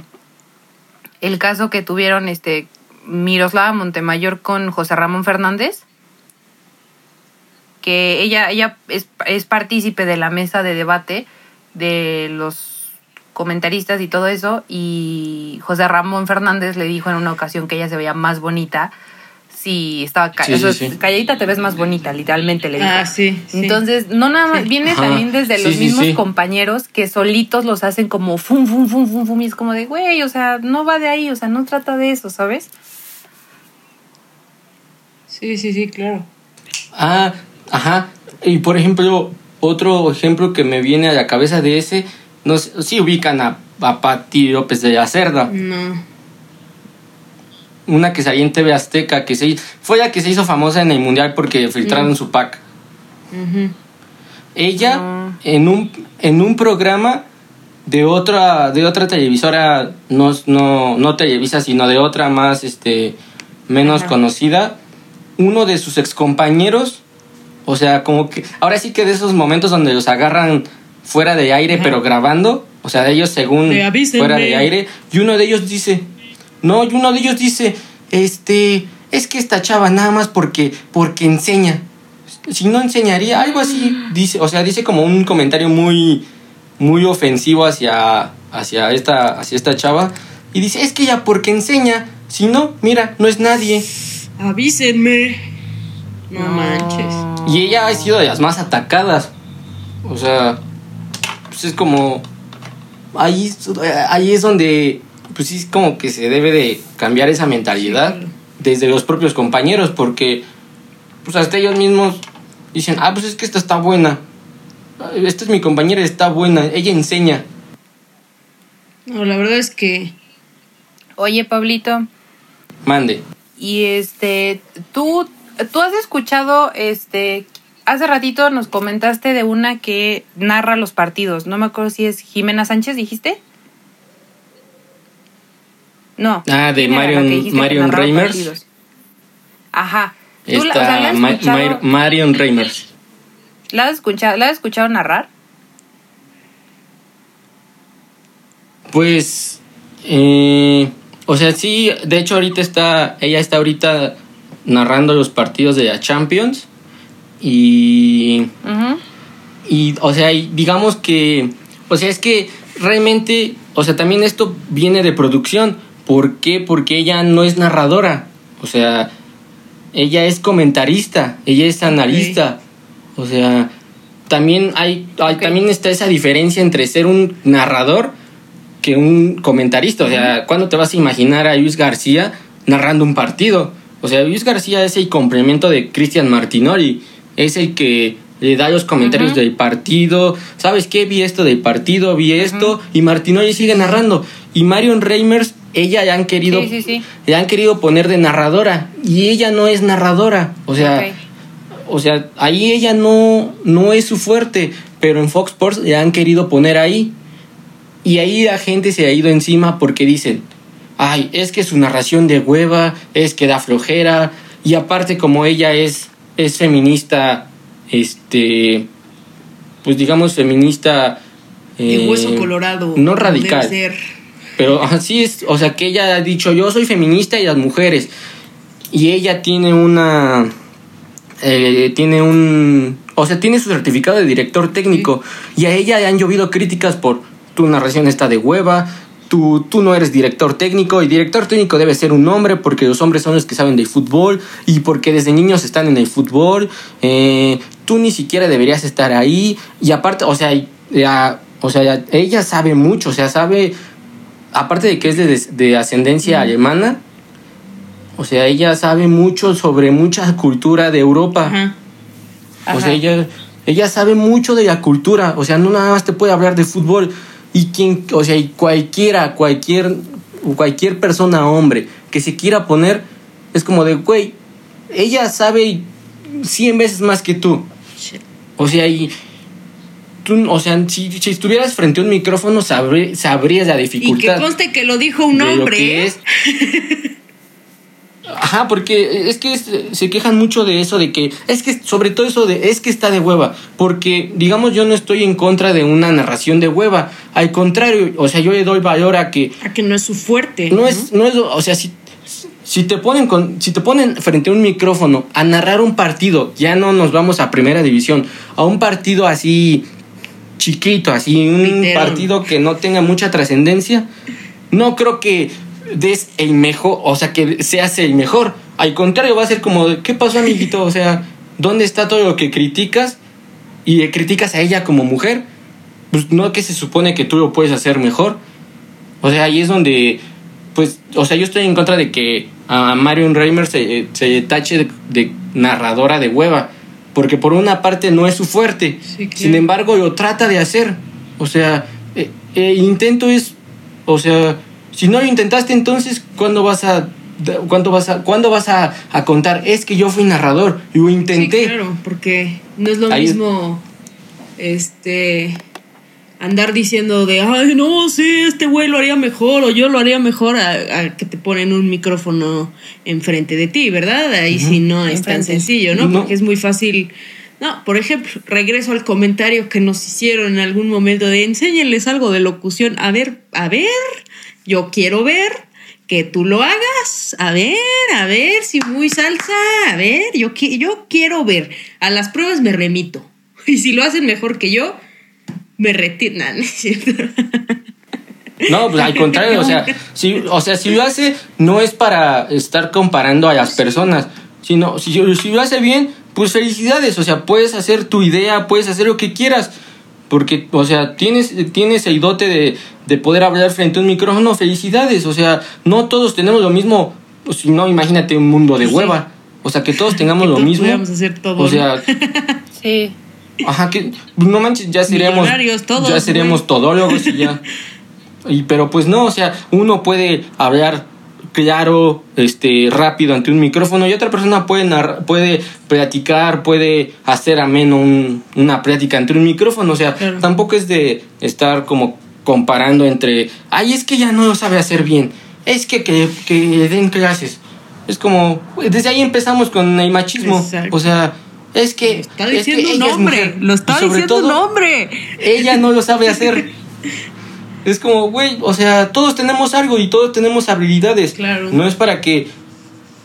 el caso que tuvieron este Miroslava Montemayor con José Ramón Fernández, que ella, ella es, es partícipe de la mesa de debate de los comentaristas y todo eso, y José Ramón Fernández le dijo en una ocasión que ella se veía más bonita sí estaba calladita, te ves más bonita, literalmente le digo. Ah, sí. Entonces, no nada más, viene también desde los mismos compañeros que solitos los hacen como fum, fum, fum, fum, fum, y es como de, güey, o sea, no va de ahí, o sea, no trata de eso, ¿sabes? Sí, sí, sí, claro. Ah, ajá. Y por ejemplo, otro ejemplo que me viene a la cabeza de ese, no sé, sí ubican a, a Pati López de la Cerda. No una que salía en TV Azteca, que se, fue la que se hizo famosa en el Mundial porque filtraron mm. su pack. Ella, en, un, en un programa de otra, de otra televisora, no, no, no televisa, sino de otra más, este, menos conocida, uno de sus excompañeros, o sea, como que, ahora sí que de esos momentos donde los agarran fuera de aire, pero grabando, o sea, ellos según fuera de aire, y uno de ellos dice, no, y uno de ellos dice, este, es que esta chava nada más porque, porque enseña. Si no enseñaría, algo así, dice, o sea, dice como un comentario muy, muy ofensivo hacia, hacia, esta, hacia esta chava. Y dice, es que ella porque enseña, si no, mira, no es nadie. Avísenme. No, manches. Y ella ha sido de las más atacadas. O sea, pues es como... Ahí, ahí es donde pues sí, como que se debe de cambiar esa mentalidad desde los propios compañeros, porque pues hasta ellos mismos dicen, ah, pues es que esta está buena, esta es mi compañera, está buena, ella enseña. No, la verdad es que... Oye, Pablito. Mande. Y este, tú, tú has escuchado, este, hace ratito nos comentaste de una que narra los partidos, no me acuerdo si es Jimena Sánchez, dijiste. No. Ah, de Marion, Marion Reimers. Ajá. Esta, Marion Reimers. ¿La has escuchado, ¿La has escuchado narrar? Pues, eh, o sea, sí, de hecho ahorita está, ella está ahorita narrando los partidos de la Champions y, y, o sea, digamos que, o sea, es que realmente, o sea, también esto viene de producción, ¿Por qué? Porque ella no es narradora. O sea, ella es comentarista, ella es analista. O sea, también hay, también está esa diferencia entre ser un narrador que un comentarista. O sea, ¿cuándo te vas a imaginar a Luis García narrando un partido? O sea, Luis García es el complemento de Cristian Martinori. Es el que le da los comentarios del partido. ¿Sabes qué? Vi esto del partido, vi esto. Y Martinoli sigue narrando. Y Marion Reimers, ella ya han querido, Le han querido poner de narradora. Y ella no es narradora. O sea, o sea, ahí ella no, no es su fuerte. Pero en Fox Sports le han querido poner ahí. Y ahí la gente se ha ido encima porque dicen, ay, es que su narración de hueva, es que da flojera. Y aparte como ella es, es feminista este, pues digamos, feminista. de hueso eh, colorado. No radical. Pero así es, o sea, que ella ha dicho, yo soy feminista y las mujeres. Y ella tiene una... Eh, tiene un... O sea, tiene su certificado de director técnico. Y a ella le han llovido críticas por tu narración está de hueva, tú, tú no eres director técnico y director técnico debe ser un hombre porque los hombres son los que saben de fútbol y porque desde niños están en el fútbol. Eh, tú ni siquiera deberías estar ahí y aparte, o sea, ya, o sea, ella sabe mucho, o sea, sabe, aparte de que es de, ascendencia alemana, o sea, ella sabe mucho sobre mucha cultura de Europa. O sea, ella, ella sabe mucho de la cultura, o sea, no nada más te puede hablar de fútbol y quien, o sea, y cualquiera, cualquier, cualquier persona, hombre, que se quiera poner, es como de, güey, ella sabe 100 veces más que tú. O sea, y tú, o sea, si, si, estuvieras frente a un micrófono, sabrías la dificultad. Y que conste que lo dijo un hombre. ¿eh? <laughs> Ajá, porque es que se quejan mucho de eso, de que es que sobre todo eso de es que está de hueva, porque digamos yo no estoy en contra de una narración de hueva, al contrario, o sea, yo le doy valor a que a que no es su fuerte. No, es no es, o sea, si si te ponen con si te ponen frente a un micrófono a narrar un partido, ya no nos vamos a Primera División, a un partido así chiquito, así un partido que no tenga mucha trascendencia, no creo que des el mejor, o sea, que seas el mejor. Al contrario, va a ser como, ¿qué pasó, amiguito? O sea, ¿dónde está todo lo que criticas? Y criticas a ella como mujer. Pues no que se supone que tú lo puedes hacer mejor. O sea, ahí es donde, pues, o sea, yo estoy en contra de que a Marion Reimer se, se tache de, narradora de hueva. Porque por una parte no es su fuerte. Sin embargo, lo trata de hacer. O sea, el eh, intento es, o sea, si no lo intentaste, entonces, ¿cuándo vas a ¿Cuándo vas, a, ¿Cuándo vas a, contar? Es que yo fui narrador y lo intenté. Sí, claro, porque no es lo mismo este andar diciendo de, ay, no, sí, este güey lo haría mejor o yo lo haría mejor a, que te ponen un micrófono enfrente de ti, ¿verdad? Ahí sí no es tan sencillo, ¿no? Porque es muy fácil. No, por ejemplo, regreso al comentario que nos hicieron en algún momento de enséñenles algo de locución. A ver, a ver, yo quiero ver que tú lo hagas. A ver, a ver, si muy salsa. A ver, yo, yo quiero ver. A las pruebas me remito. <laughs> Y si lo hacen mejor que yo, me retiro. <laughs> No, pues al contrario, o sea, si, o sea, si lo hace, no es para estar comparando a las personas, sino si, si lo hace bien, pues felicidades, o sea, puedes hacer tu idea, puedes hacer lo que quieras, porque, o sea, tienes, tienes el dote de, de poder hablar frente a un micrófono, felicidades. O sea, no todos tenemos lo mismo. Pues, si no, imagínate un mundo de hueva. O sea, que todos <laughs> tengamos lo mismo. hacer todo. O sea, <laughs> sí. Ajá, que no manches, ya seríamos. ya seríamos todólogos y ya. <laughs> Y, pero pues no, o sea, uno puede hablar claro, este, rápido ante un micrófono y otra persona puede, puede platicar, puede hacer ameno un, una plática ante un micrófono. O sea, tampoco es de estar como comparando entre, ay, es que ya no lo sabe hacer bien, es que que, que den clases. Es como, desde ahí empezamos con el machismo. O sea, es que. Está diciendo un hombre. Lo está diciendo un hombre. Ella no lo sabe hacer. <laughs> Es como, güey, o sea, todos tenemos algo y todos tenemos habilidades. Claro. No es para que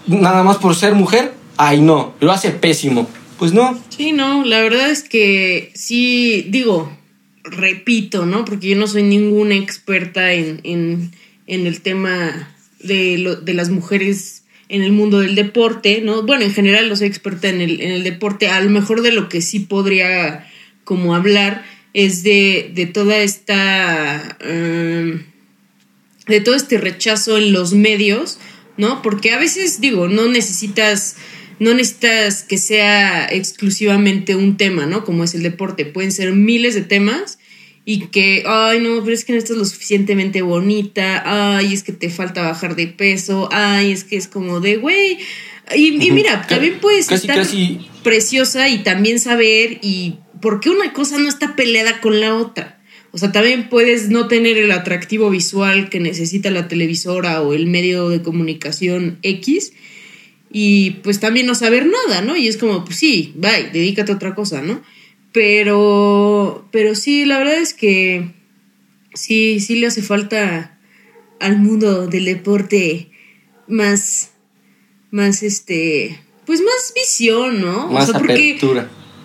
nada más por ser mujer, ay no, lo hace pésimo. Pues no. Sí, no, la verdad es que sí, digo, repito, ¿no? Porque yo no soy ninguna experta en, en, en el tema de, lo, de las mujeres en el mundo del deporte, ¿no? Bueno, en general no soy experta en el, en el deporte, a lo mejor de lo que sí podría como hablar es de, de toda esta... Em, de todo este rechazo en los medios, ¿no? Porque a veces, digo, no necesitas no necesitas que sea exclusivamente un tema, ¿no? Como es el deporte, pueden ser miles de temas y que, ay, no, pero es que no estás lo suficientemente bonita, ay, es que te falta bajar de peso, ay, es que es como de, güey. Y, mira, también puedes estar preciosa y también saber y por qué una cosa no está peleada con la otra. O sea, también puedes no tener el atractivo visual que necesita la televisora o el medio de comunicación X y pues también no saber nada, ¿no? Y es como, pues sí, bye, dedícate a otra cosa, ¿no? Pero, pero sí, la verdad es que sí, sí le hace falta al mundo del deporte más, más este, pues más visión, ¿no? Más o sea, porque,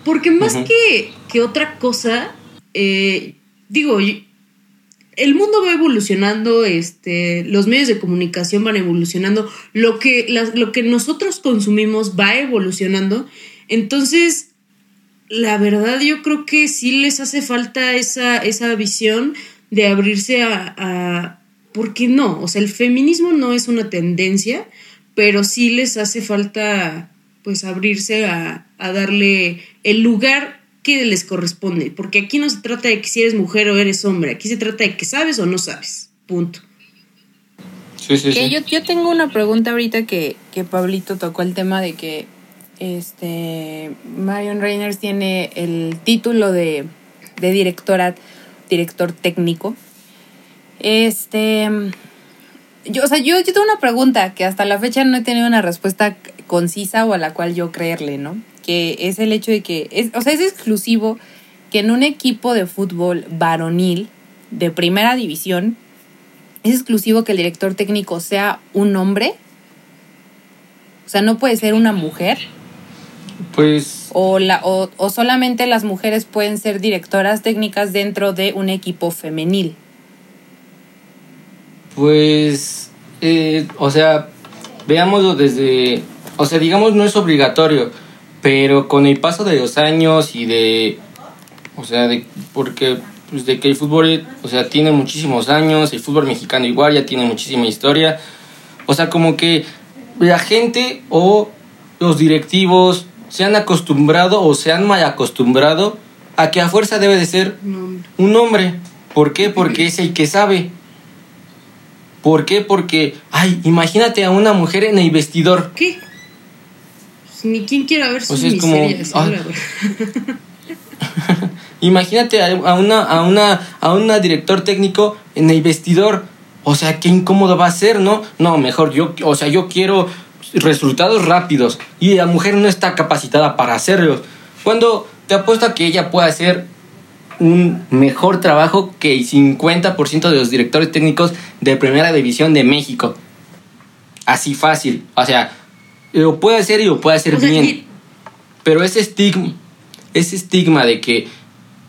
Porque más que, que, otra cosa, eh, digo, el mundo va evolucionando, este, los medios de comunicación van evolucionando, lo que, lo que nosotros consumimos va evolucionando. Entonces, la verdad yo creo que sí les hace falta esa, esa visión de abrirse a, a... ¿Por qué no? O sea, el feminismo no es una tendencia, pero sí les hace falta pues abrirse a, a darle el lugar que les corresponde, porque aquí no se trata de que si eres mujer o eres hombre, aquí se trata de que sabes o no sabes, punto. Sí, sí, sí. Yo, yo, tengo una pregunta ahorita que, que Pablito tocó el tema de que este Marion Reyners tiene el título de, de directora, director técnico. Este, yo, o sea, yo, yo tengo una pregunta que hasta la fecha no he tenido una respuesta concisa o a la cual yo creerle, ¿no? que es el hecho de que, es, o sea, es exclusivo que en un equipo de fútbol varonil de primera división, es exclusivo que el director técnico sea un hombre. O sea, no puede ser una mujer. Pues. O, la, o, solamente las mujeres pueden ser directoras técnicas dentro de un equipo femenil. Pues. Eh, o sea, veámoslo desde. O sea, digamos, no es obligatorio pero con el paso de los años y de, o sea, de, porque pues de que el fútbol, o sea, tiene muchísimos años, el fútbol mexicano igual ya tiene muchísima historia, o sea, como que la gente o los directivos se han acostumbrado o se han mal acostumbrado a que a fuerza debe de ser un hombre. ¿Por qué? Porque es el que sabe. ¿Por qué? Porque, ay, imagínate a una mujer en el vestidor. ¿Qué? Ni quien quiera ver sus Imagínate a una, a, una, a una director técnico en el vestidor. O sea, qué incómodo va a ser, ¿no? No, mejor yo, o sea, yo quiero resultados rápidos y la mujer no está capacitada para hacerlos. Cuando te apuesto a que ella pueda hacer un mejor trabajo que el 50% de los directores técnicos de Primera División de México. Así fácil. O sea, lo puede hacer y lo puede hacer bien. Pero ese estigma, ese estigma de que,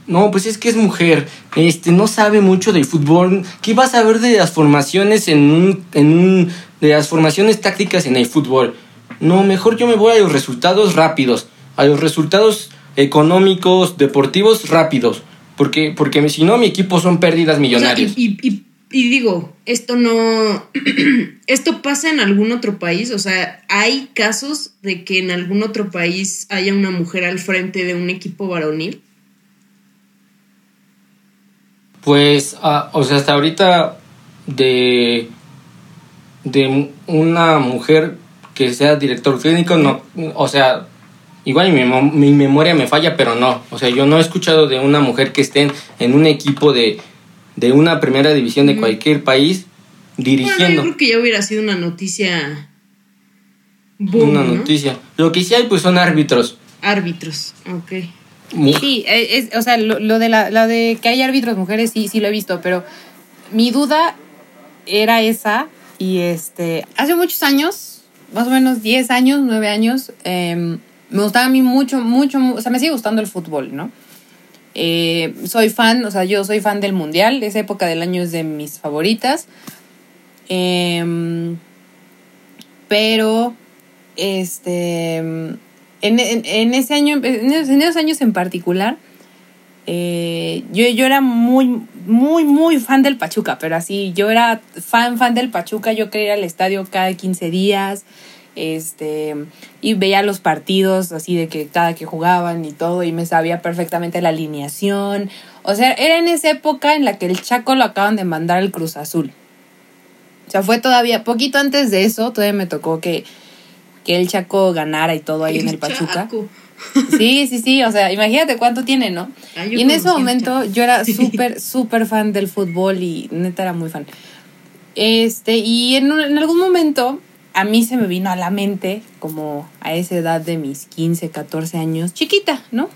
no, pues es que es mujer, este, no sabe mucho de fútbol, ¿qué va a saber de las formaciones en un, en un, de las formaciones tácticas en el fútbol? No, mejor yo me voy a los resultados rápidos, a los resultados económicos, deportivos rápidos, porque, porque si no mi equipo son pérdidas millonarias. y y digo, esto no, <clears throat> esto pasa en algún otro país, o sea, hay casos de que en algún otro país haya una mujer al frente de un equipo varonil. Pues, ah, o sea, hasta ahorita de, de una mujer que sea director clínico, no, o sea, igual mi, mi memoria me falla, pero no, o sea, yo no he escuchado de una mujer que esté en un equipo de de una primera división de cualquier país dirigiendo. Bueno, yo creo que ya hubiera sido una noticia. una noticia. Lo que sí hay, pues son árbitros. Árbitros, ok. Sí, es, o sea, lo, de la, de que hay árbitros mujeres, sí, sí lo he visto, pero mi duda era esa. Y este, hace muchos años, más o menos 10 años, 9 años, em, me gustaba a mí mucho, mucho, o sea, me sigue gustando el fútbol, ¿no? Eh, soy fan, o sea, yo soy fan del Mundial, esa época del año es de mis favoritas. Em, pero, este, en, ese año, en esos años en particular, eh, yo, yo era muy, muy, muy fan del Pachuca, pero así, yo era fan, fan del Pachuca, yo quería ir al estadio cada 15 días, este, y veía los partidos así de que cada que jugaban y todo, y me sabía perfectamente la alineación. O sea, era en esa época en la que el Chaco lo acaban de mandar al Cruz Azul. O sea, fue todavía, poquito antes de eso, todavía me tocó que, que el Chaco ganara y todo ahí en el Pachuca. Sí, sí, sí, o sea, imagínate cuánto tiene, ¿no? Ah, y en ese momento yo era súper, súper fan del fútbol y neta era muy fan. Este, y en, en, algún momento a mí se me vino a la mente, como a esa edad de mis 15, 14 años, chiquita, ¿no?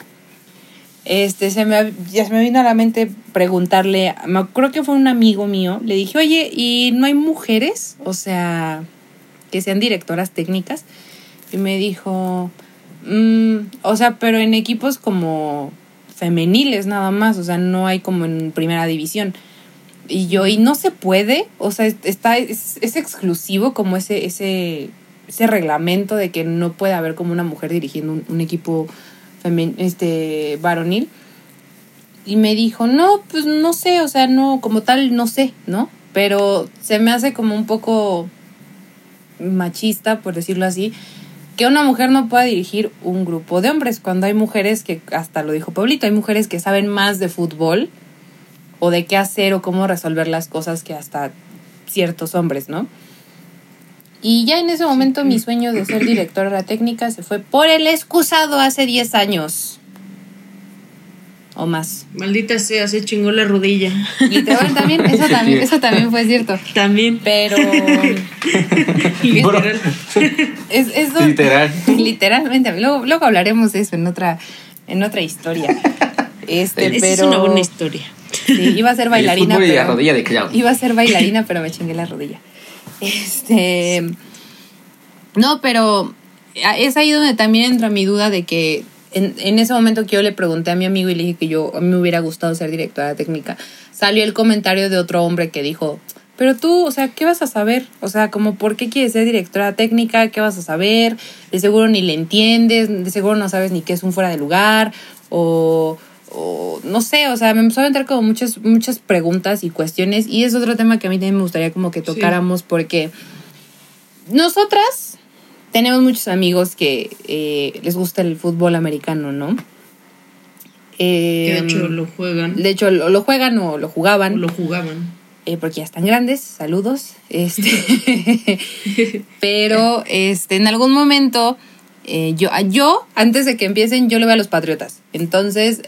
Este, se me, ya se me vino a la mente preguntarle, me creo que fue un amigo mío, le dije, oye, ¿y no hay mujeres? O sea, que sean directoras técnicas. Y me dijo, Mm, o sea, pero en equipos como femeniles nada más, o sea, no hay como en primera división. Y yo, y no se puede, o sea, está, es, exclusivo como ese, ese, ese reglamento de que no puede haber como una mujer dirigiendo un, equipo este, varonil. Y me dijo, no, pues no sé, o sea, no, como tal, no sé, ¿no? Pero se me hace como un poco machista, por decirlo así, que una mujer no pueda dirigir un grupo de hombres, cuando hay mujeres que, hasta lo dijo Pablito, hay mujeres que saben más de fútbol o de qué hacer o cómo resolver las cosas que hasta ciertos hombres, ¿no? Y ya en ese momento mi sueño de ser directora de la técnica se fue por el excusado hace 10 años o más. Maldita sea, se chingó la rodilla. Literal, también, <laughs> eso también, eso también fue cierto. También. Pero. <laughs> literal. <laughs> es, eso, literal. Literalmente. Luego, luego hablaremos de eso en otra, en otra historia. Este, pero. Es una buena historia. Sí, iba a ser <laughs> bailarina. pero, la rodilla de clown. Iba a ser bailarina, pero me chingué la rodilla. Este. No, pero es ahí donde también entra mi duda de que en, ese momento que yo le pregunté a mi amigo y le dije que yo me hubiera gustado ser directora técnica, salió el comentario de otro hombre que dijo, pero tú, o sea, ¿qué vas a saber? O sea, como, ¿por qué quieres ser directora técnica? ¿Qué vas a saber? De seguro ni le entiendes, de seguro no sabes ni qué es un fuera de lugar, o, no sé, o sea, me empezó a entrar como muchas, muchas preguntas y cuestiones, y es otro tema que a mí también me gustaría como que tocáramos, porque nosotras tenemos muchos amigos que eh, les gusta el fútbol americano, ¿no? de hecho lo juegan. De hecho lo, juegan o lo jugaban. lo jugaban. Eh, porque ya están grandes, saludos. Este, <laughs> <laughs> pero este, en algún momento, eh, yo, yo, antes de que empiecen, yo le voy a los Patriotas. Entonces,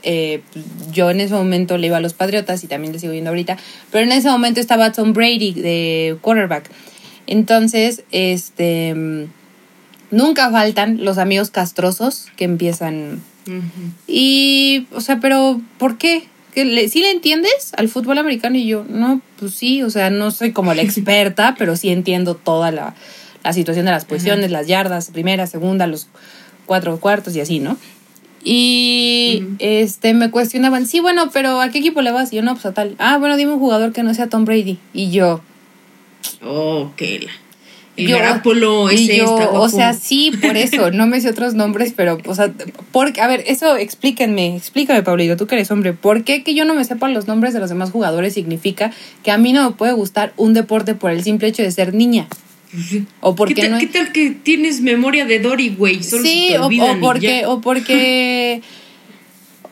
yo en ese momento le iba a los Patriotas y también le sigo viendo ahorita. Pero en ese momento estaba Tom Brady de quarterback. Entonces, este nunca faltan los amigos castrosos que empiezan. Y, o sea, pero ¿por qué? le, ¿Sí le entiendes al fútbol americano? Y yo, no, pues sí, o sea, no soy como la <laughs> experta, pero sí entiendo toda la, situación de las posiciones, las yardas, primera, segunda, los cuatro cuartos y así, ¿no? Y este me cuestionaban, sí, bueno, pero ¿a qué equipo le vas? Y yo, no, pues a tal. Ah, bueno, dime un jugador que no sea Tom Brady. Y yo. Oh, qué el yo, ese O sea, sí, por eso, <laughs> no me sé otros nombres, pero, o sea, porque, a ver, eso explíquenme, explícame, Pablito, tú que eres hombre, ¿por qué que yo no me sepa los nombres de los demás jugadores significa que a mí no me puede gustar un deporte por el simple hecho de ser niña? O porque ¿Qué, tal, ¿Qué tal que tienes memoria de Dory, güey? Sí, o, o, porque, o <laughs> porque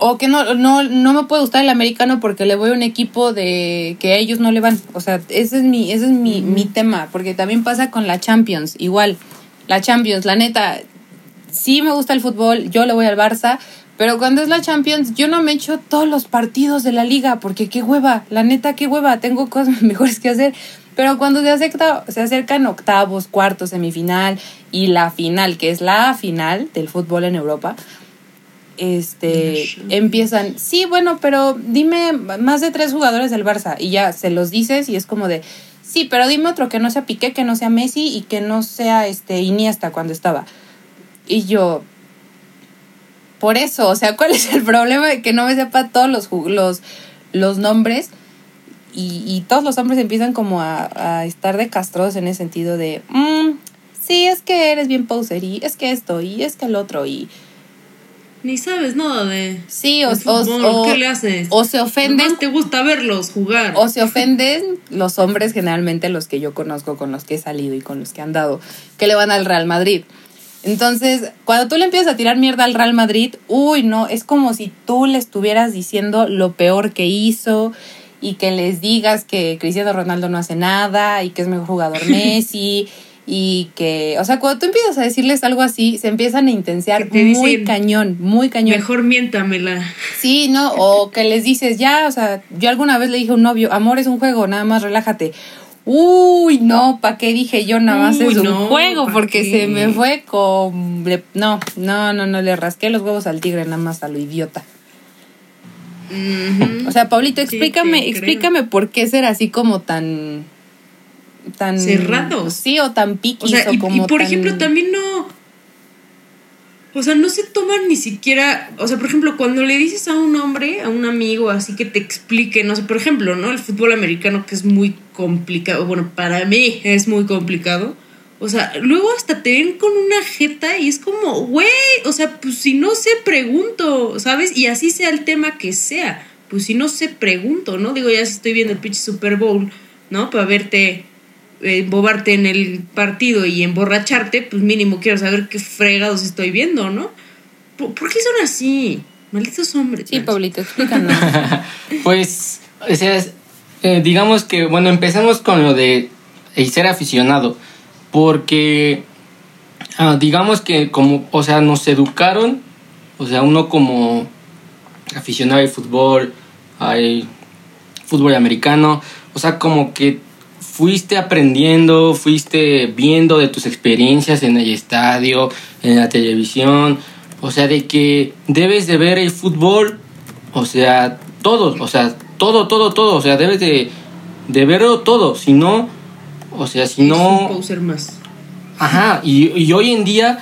o que no, no, no me puede gustar el americano porque le voy a un equipo de que a ellos no le van. O sea, ese es mi, ese es mi, mi tema, porque también pasa con la Champions, igual. La Champions, la neta, sí me gusta el fútbol, yo le voy al Barça, pero cuando es la Champions, yo no me echo todos los partidos de la liga, porque qué hueva, la neta, qué hueva, tengo cosas <laughs> mejores que hacer. Pero cuando se, acerca, se acercan octavos, cuartos, semifinal y la final, que es la final del fútbol en Europa, este, empiezan, sí, bueno, pero dime más de tres jugadores del Barça y ya se los dices y es como de, sí, pero dime otro que no sea Piqué, que no sea Messi y que no sea este Iniesta cuando estaba. Y yo, por eso, o sea, ¿cuál es el problema de que no me sepa todos los, los, los nombres? Y, todos los hombres empiezan como a, estar de castros en ese sentido de, mm, sí, es que eres bien poser y es que esto y es que el otro y ni sabes nada de. Sí, o, o, ¿qué le haces? O se ofenden. te gusta verlos jugar. O se ofenden los hombres, generalmente los que yo conozco, con los que he salido y con los que han dado, que le van al Real Madrid. Entonces, cuando tú le empiezas a tirar mierda al Real Madrid, uy, no, es como si tú le estuvieras diciendo lo peor que hizo y que les digas que Cristiano Ronaldo no hace nada y que es mejor jugador <laughs> Messi y que, o sea, cuando tú empiezas a decirles algo así, se empiezan a intensiar muy cañón, muy cañón. Mejor miéntamela. Sí, ¿no? O que les dices, ya, o sea, yo alguna vez le dije a un novio, amor es un juego, nada más relájate. Uy, no, ¿para qué dije yo nada más es un juego? Porque se me fue con... No, no, no, no, le rasqué los huevos al tigre nada más a lo idiota. O sea, Pablito, explícame, explícame por qué ser así como tan tan cerrados. Sí, o tan piquis o, como y por ejemplo, también no o sea, no se toman ni siquiera, o sea, por ejemplo, cuando le dices a un hombre, a un amigo, así que te explique, no sé, por ejemplo, ¿no? El fútbol americano que es muy complicado, bueno, para mí es muy complicado. O sea, luego hasta te ven con una jeta y es como, güey, o sea, pues si no sé, pregunto, ¿sabes? Y así sea el tema que sea, pues si no sé, pregunto, ¿no? Digo, ya si estoy viendo el pitch Super Bowl, ¿no? Para verte embobarte en el partido y emborracharte, pues mínimo quiero saber qué fregados estoy viendo, ¿no? ¿Por, qué son así? Malditos hombres. Sí, Pablito, explícanos. <laughs> pues, o sea, eh, digamos que, bueno, empecemos con lo de ser aficionado, porque ah, digamos que como, o sea, nos educaron, o sea, uno como aficionado al fútbol, al fútbol americano, o sea, como que fuiste aprendiendo, fuiste viendo de tus experiencias en el estadio, en la televisión, o sea, de que debes de ver el fútbol, o sea, todo, o sea, todo, todo, todo, o sea, debes de, de verlo todo, si no, o sea, si no... más. Ajá, y, hoy en día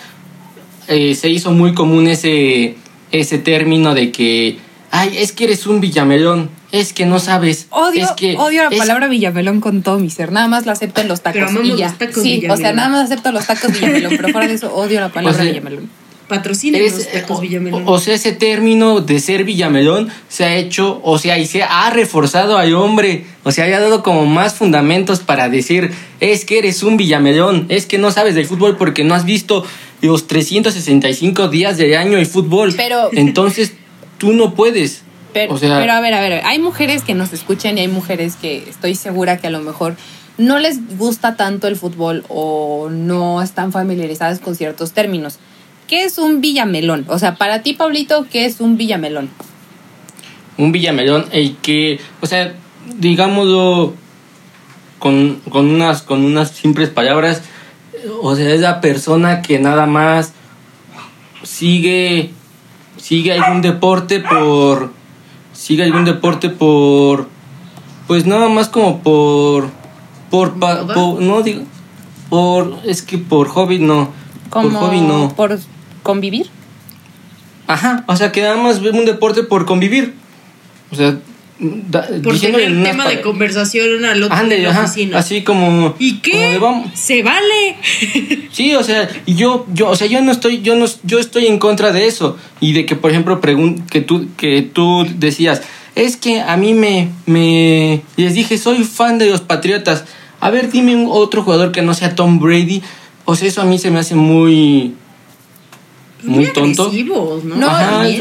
eh, se hizo muy común ese, ese término de que, ay, es que eres un villamelón es que no sabes. Odio, es que odio la palabra Villamelón con todo mi ser. Nada más la acepto en los tacos. Pero y ya. Los tacos sí, o sea, nada más acepto los tacos Villamelón, pero fuera de eso odio la palabra Villamelón. Patrocina los tacos Villamelón. O, sea, ese término de ser Villamelón se ha hecho, o sea, y se ha reforzado al hombre. O sea, ha dado como más fundamentos para decir, es que eres un Villamelón, es que no sabes del fútbol porque no has visto los 365 días del año el fútbol. Pero. <laughs> Entonces, tú no puedes. Pero, pero a ver, a ver, hay mujeres que nos escuchan y hay mujeres que estoy segura que a lo mejor no les gusta tanto el fútbol o no están familiarizadas con ciertos términos. ¿Qué es un villamelón? O sea, para ti, Pablito, ¿qué es un villamelón? Un villamelón, el que, o sea, digámoslo con, con, unas, con unas simples palabras, o sea, es la persona que nada más sigue, sigue algún deporte por sigue algún deporte por pues nada más como por por, no digo por es que por hobby no por hobby no por convivir ajá o sea que nada más un deporte por convivir o sea por tener tema de conversación al otro de la oficina. Así como. ¿Y qué? Se vale. <laughs> sí, o sea, yo, yo, o sea, yo no estoy, yo no, yo estoy en contra de eso. Y de que, por ejemplo, pregun que tú, que tú decías, es que a mí me, me, les dije, soy fan de los Patriotas. A ver, dime un otro jugador que no sea Tom Brady. O sea, eso a mí se me hace muy, muy, tonto. ¿no? No, y,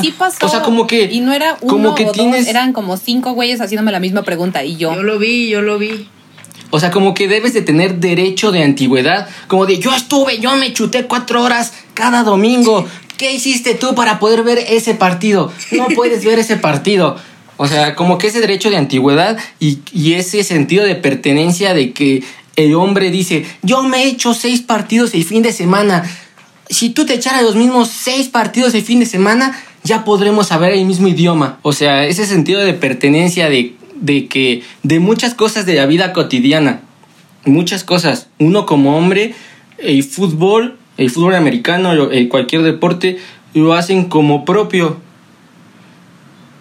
sí pasó. O sea, como que. Y no era uno como que o tienes... dos, eran como cinco güeyes haciéndome la misma pregunta y yo. Yo lo vi, yo lo vi. O sea, como que debes de tener derecho de antigüedad. Como de yo estuve, yo me chuté cuatro horas cada domingo. ¿Qué hiciste tú para poder ver ese partido? <laughs> No puedes ver ese partido. O sea, como que ese derecho de antigüedad y, y ese sentido de pertenencia de que el hombre dice, yo me he hecho seis partidos el fin de semana si tú te echaras los mismos seis partidos el fin de semana, ya podremos saber el mismo idioma. O sea, ese sentido de pertenencia de, de que de muchas cosas de la vida cotidiana, muchas cosas. Uno como hombre, el fútbol, el fútbol americano, cualquier deporte, lo hacen como propio.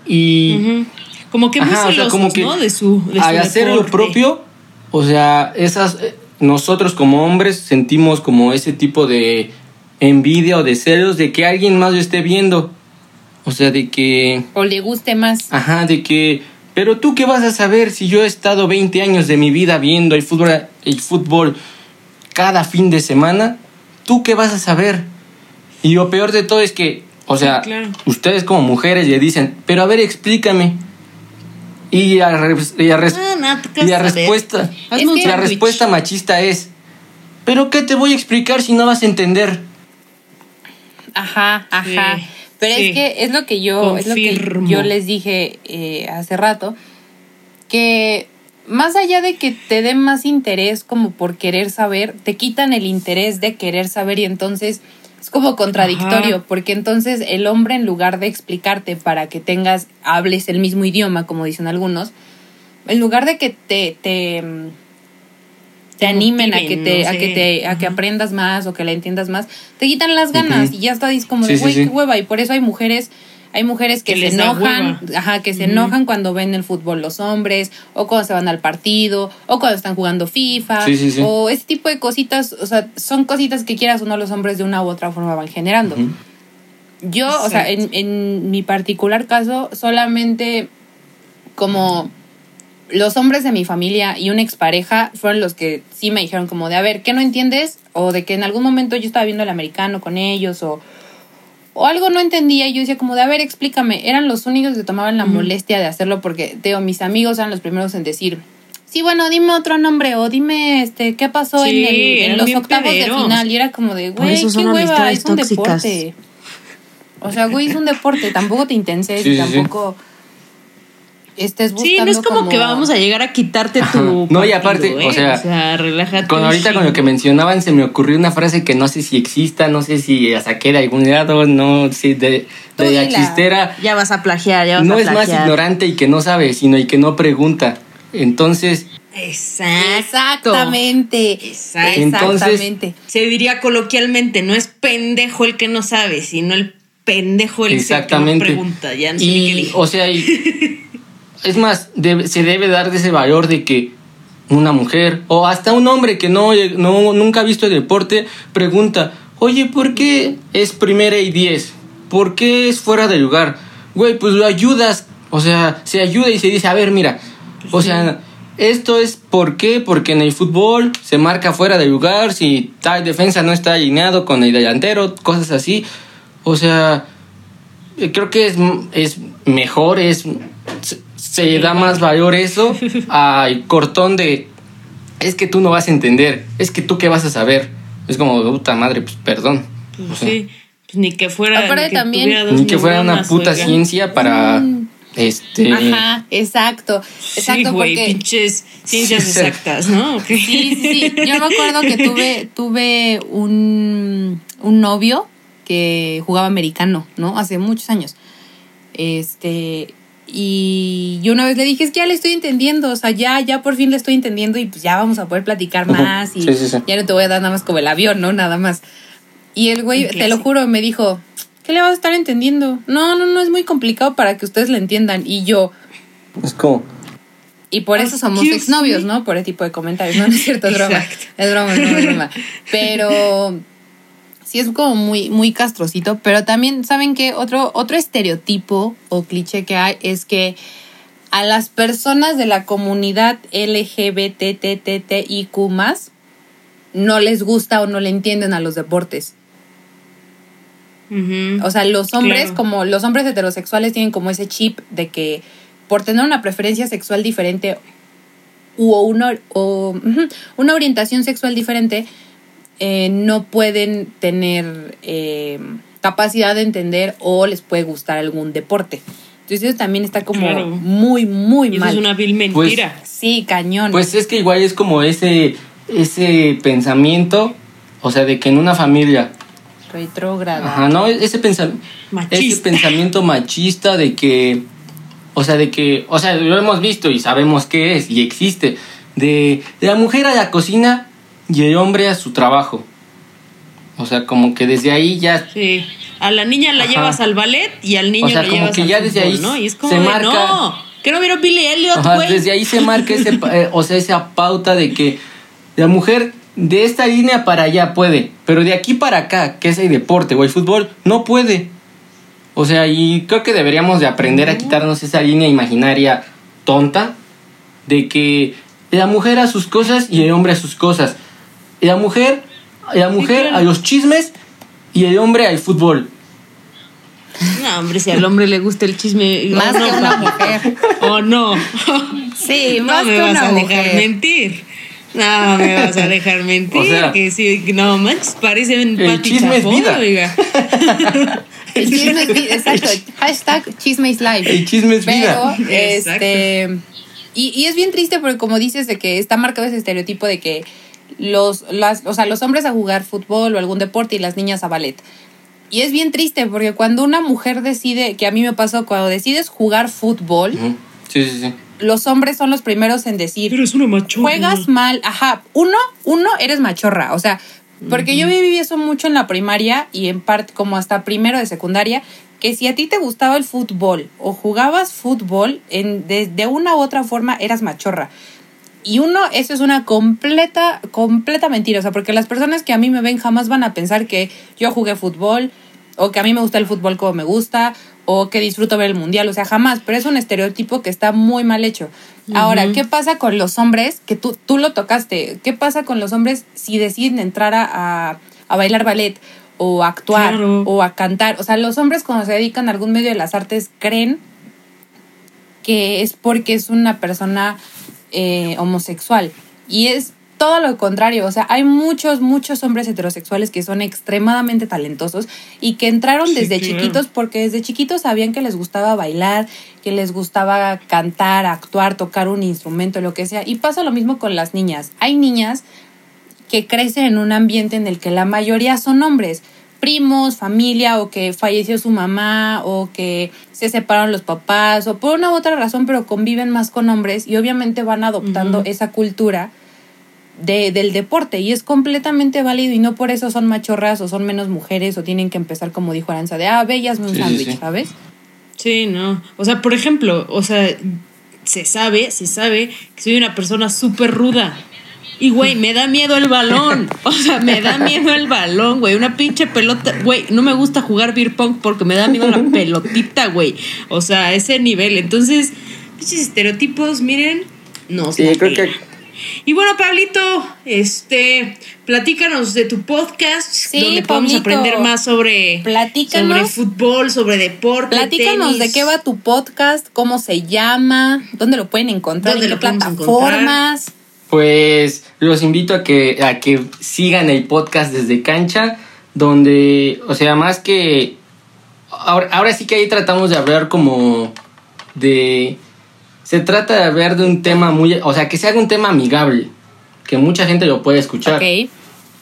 Y... Como que muy como que ¿no? De su, al hacer lo propio, o sea, esas... Eh, nosotros como hombres sentimos como ese tipo de envidia o de celos de que alguien más lo esté viendo. O sea, de que... O le guste más. Ajá, de que... Pero tú qué vas a saber si yo he estado 20 años de mi vida viendo el fútbol, el fútbol cada fin de semana. ¿Tú qué vas a saber? Y lo peor de todo es que, o sea, ustedes como mujeres le dicen, pero a ver, explícame. Y la, ah, respuesta, la respuesta machista es, pero ¿qué te voy a explicar si no vas a entender? Ajá, ajá. Pero es que es lo que yo, es lo que yo les dije eh, hace rato, que más allá de que te den más interés como por querer saber, te quitan el interés de querer saber y entonces es como contradictorio, porque entonces el hombre en lugar de explicarte para que tengas, hables el mismo idioma, como dicen algunos, en lugar de que te, te, te animen a que te, a que te, a que aprendas más o que la entiendas más, te quitan las ganas y ya está como de güey, qué hueva. Y por eso hay mujeres hay mujeres que, se enojan, ajá, que se enojan cuando ven el fútbol los hombres, o cuando se van al partido, o cuando están jugando FIFA, o ese tipo de cositas, o sea, son cositas que quieras o no los hombres de una u otra forma van generando. Yo, o sea, en, en mi particular caso, solamente como los hombres de mi familia y una expareja fueron los que sí me dijeron como de, a ver, ¿qué no entiendes? O de que en algún momento yo estaba viendo el americano con ellos o o algo no entendía y yo decía como de, a ver, explícame. Eran los únicos que tomaban la molestia de hacerlo porque, teo, mis amigos eran los primeros en decir, sí, bueno, dime otro nombre o dime, este, qué pasó en, el, los octavos de final. Y era como de, güey, qué hueva, es un deporte. O sea, güey, es un deporte, tampoco te intenses y tampoco estés buscando. Sí, no es como, que vamos a llegar a quitarte tu. No, y aparte, o, sea, ¿eh? relájate. Con ahorita con lo que mencionaban, se me ocurrió una frase que no sé si exista, no sé si la saqué de algún lado, no sé, de, de la chistera. Ya vas a plagiar, ya vas no a plagiar. No es más ignorante y que no sabe, sino y que no pregunta. Entonces. Exactamente. Exactamente. se diría coloquialmente, no es pendejo el que no sabe, sino el pendejo el que no pregunta. Ya no sé y, qué O sea, y, <laughs> es más, se debe dar de ese valor de que una mujer o hasta un hombre que no, no nunca ha visto el deporte pregunta, oye, ¿por qué es primera y diez? ¿Por qué es fuera de lugar? Güey, pues lo ayudas, o sea, se ayuda y se dice, a ver, mira, o sea, esto es por qué, porque en el fútbol se marca fuera de lugar, si tal defensa no está alineado con el delantero, cosas así. O sea, creo que es, es mejor, es se da más valor eso al cortón de es que tú no vas a entender, es que tú qué vas a saber. Es como, puta madre, pues perdón. Pues sí, pues ni que fuera. Aparte que también. Ni que fuera una puta ciencia para. Mm. Este. Ajá, exacto. Exacto, sí, porque. pinches ciencias exactas, ¿no? Sí, sí, sí. Yo me acuerdo que tuve, tuve un, un novio que jugaba americano, ¿no? Hace muchos años. Este y yo una vez le dije, es que ya le estoy entendiendo, o sea, ya, ya por fin le estoy entendiendo y pues ya vamos a poder platicar más y ya no te voy a dar nada más como el avión, ¿no? Nada más. Y el güey, te lo juro, me dijo, ¿qué le vas a estar entendiendo? No, no, no, es muy complicado para que ustedes le entiendan. Y yo... Es como... Y por eso somos exnovios, ¿no? Por ese tipo de comentarios. No, <laughs> no es cierto, es broma. Es broma, no es broma. Pero sí es como muy, muy castrocito, pero también, ¿saben que Otro, otro estereotipo o cliché que hay es que a las personas de la comunidad LGBTTTIQ no les gusta o no le entienden a los deportes. O sea, los hombres, como los hombres heterosexuales tienen como ese chip de que por tener una preferencia sexual diferente u una, o, una orientación sexual diferente, eh, no pueden tener eh, capacidad de entender o les puede gustar algún deporte. Entonces eso también está como muy, muy mal. es una vil pues, mentira. sí, cañón. Pues es que igual es como ese, ese pensamiento, o sea, de que en una familia... Retrógrada. Ajá, ¿no? Ese, ese pensamiento machista de que... O sea, de que... O sea, lo hemos visto y sabemos qué es y existe. De, de la mujer a la cocina y el hombre a su trabajo. O sea, como que desde ahí ya... Sí. A la niña la llevas al ballet y al niño o sea, como que ya desde ahí ¿no? Y es como se marca... No, que no vieron Billy Elliot, güey. Desde ahí se marca ese, eh, o sea, esa pauta de que la mujer de esta línea para allá puede. Pero de aquí para acá, que es el deporte o el fútbol, no puede. O sea, y creo que deberíamos de aprender a quitarnos esa línea imaginaria tonta de que la mujer a sus cosas y el hombre a sus cosas. La mujer, la mujer a los chismes y el hombre al fútbol. No, hombre, si al hombre le gusta el chisme. Más que una mujer. O no. Sí, no más me que vas una a dejar mujer. mentir. No me vas a dejar <laughs> mentir. O sea, que sí, no manches, parece un el Pati chisme es vida. oiga. <laughs> El chisme es vida, exacto. <laughs> Hashtag chisme is life. El chisme es vida. Pero, este. Y, y es bien triste porque, como dices, de que está marcado ese estereotipo de que los, las, o sea, los hombres a jugar fútbol o algún deporte y las niñas a ballet. Y es bien triste porque cuando una mujer decide, que a mí me pasó, cuando decides jugar fútbol. Sí, sí, sí. los hombres son los primeros en decir, Eres una machorra. juegas mal, ajá, uno, uno, eres machorra, o sea, porque yo viví eso mucho en la primaria y en parte como hasta primero de secundaria, que si a ti te gustaba el fútbol o jugabas fútbol, en, de, de una u otra forma eras machorra. Y uno, eso es una completa, completa mentira, o sea, porque las personas que a mí me ven jamás van a pensar que yo jugué fútbol o que a mí me gusta el fútbol como me gusta o que disfruto ver el mundial, o sea, jamás, pero es un estereotipo que está muy mal hecho. Ahora, ¿qué pasa con los hombres? Que tú, tú lo tocaste, ¿qué pasa con los hombres si deciden entrar a, a, a bailar ballet o a actuar Claro. o a cantar? O sea, los hombres cuando se dedican a algún medio de las artes creen que es porque es una persona eh, homosexual. Y es todo lo contrario. O sea, hay muchos, muchos hombres heterosexuales que son extremadamente talentosos y que entraron Sí, desde claro. chiquitos porque desde chiquitos sabían que les gustaba bailar, que les gustaba cantar, actuar, tocar un instrumento, lo que sea. Y pasa lo mismo con las niñas. Hay niñas que crecen en un ambiente en el que la mayoría son hombres, primos, familia, o que falleció su mamá, o que se separaron los papás, o por una u otra razón, pero conviven más con hombres y obviamente van adoptando esa cultura de, del deporte y es completamente válido y no por eso son machorras o son menos mujeres o tienen que empezar como dijo Aranza de ah, bellas un sí, sándwich, sí. ¿sabes? Sí, no. O sea, por ejemplo, o sea, se sabe, se sabe que soy una persona súper ruda. Y, güey, me da miedo el balón. O sea, me da miedo el balón, güey. Una pinche pelota. Güey, no me gusta jugar beer pong porque me da miedo la pelotita, güey. O sea, a ese nivel. Entonces, pinches estereotipos, miren, nos Sí, la creo que. Y bueno, Pablito, este, platícanos de tu podcast, Sí, donde podemos aprender más sobre, Platícanos. sobre fútbol, sobre deporte. Platícanos tenis. de qué va tu podcast, cómo se llama, dónde lo pueden encontrar, ¿Dónde en lo qué plataformas. Pues los invito a que, a que sigan el podcast desde cancha, donde, o sea, más que... Ahora, ahora sí que ahí tratamos de hablar como de... Se trata de hablar de un tema muy... O sea, que sea un tema amigable, que mucha gente lo puede escuchar. Ok.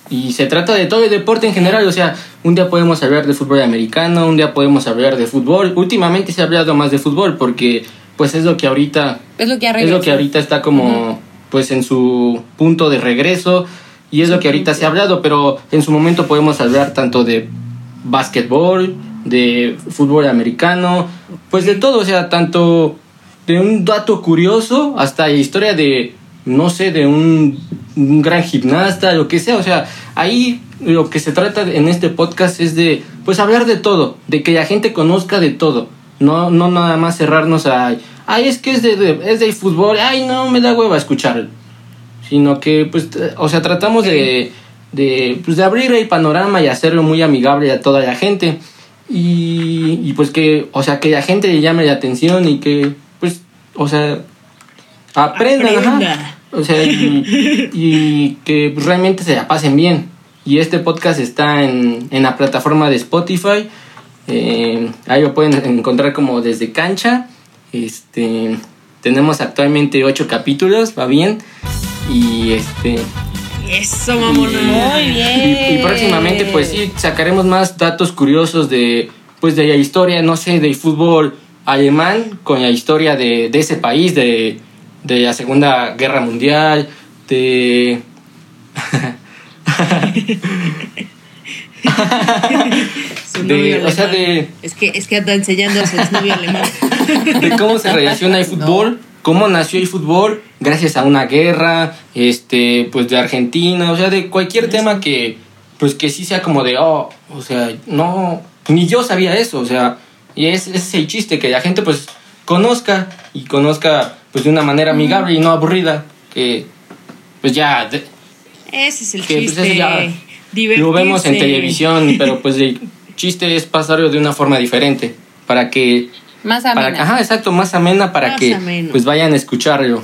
Y se trata de todo el deporte en general, o sea, un día podemos hablar de fútbol americano, un día podemos hablar de fútbol. Últimamente se ha hablado más de fútbol porque pues es lo que ahorita Es lo que es lo que ahorita está como pues en su punto de regreso y es lo que ahorita se ha hablado, pero en su momento podemos hablar tanto de básquetbol, de fútbol americano, pues de todo, o sea, tanto de un dato curioso hasta la historia de no sé, de un, un gran gimnasta, lo que sea, o sea, ahí lo que se trata en este podcast es de pues hablar de todo, de que la gente conozca de todo, no no nada más cerrarnos a ay, es que es de, de- es del fútbol, ay, no me da hueva escucharlo. Sino que pues o sea, tratamos de de pues de abrir el panorama y hacerlo muy amigable a toda la gente. Y, y pues que, o sea, que la gente le llame la atención y que pues o sea, aprendan, ajá. Aprenda. O sea, y, y que pues, realmente se la pasen bien. Y este podcast está en, en la plataforma de Spotify. Eh, ahí lo pueden encontrar como desde cancha. Este, tenemos actualmente ocho capítulos, va bien. Y este Eso, mamona. Muy y, bien. y próximamente pues sí sacaremos más datos curiosos de pues de la historia, no sé, del fútbol alemán con la historia de, de ese país, de, de la Segunda Guerra Mundial, de <laughs> <laughs> <laughs> Su de- novio o sea, de- Es que, es que anda enseñando a su novio alemán. <laughs> de cómo se relaciona el <laughs> fútbol, cómo nació el fútbol gracias a una guerra, este, pues de Argentina, o sea, de cualquier tema que, pues que sí sea como de, oh, o sea, no, ni yo sabía eso, o sea, y es, es el chiste, que la gente pues conozca y conozca pues de una manera amigable y no aburrida, que pues ya... ese es el pues, chiste. ya, lo vemos en televisión, <laughs> pero pues el chiste es pasarlo de una forma diferente, para que... Más amena. ajá, exacto, más amena para que pues vayan a escucharlo.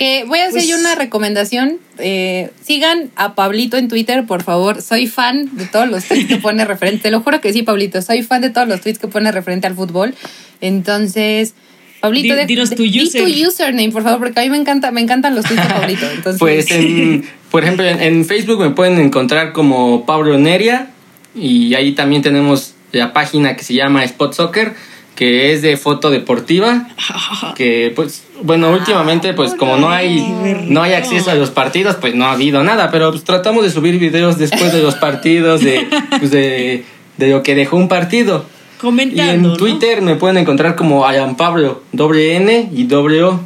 Que voy a hacer yo pues una recomendación. Eh, sigan a Pablito en Twitter, por favor. Soy fan de todos los tweets que pone referente. Te lo juro que sí, Pablito. Soy fan de todos los tweets que pone referente al fútbol. Entonces, Pablito, de, dinos tu, username, por favor, porque a mí me encanta, me encantan los tweets de Pablito. <laughs> Pues, <laughs> por ejemplo, en, Facebook me pueden encontrar como Pablo Neria y ahí también tenemos la página que se llama Spot Soccer que es de foto deportiva, <laughs> que pues bueno, últimamente pues como no hay no hay acceso a los partidos, pues no ha habido nada, pero pues tratamos de subir videos después de los partidos de pues, de, lo que dejó un partido. Comentando, y en Twitter me pueden encontrar como Ayan Pablo, doble N y doble O.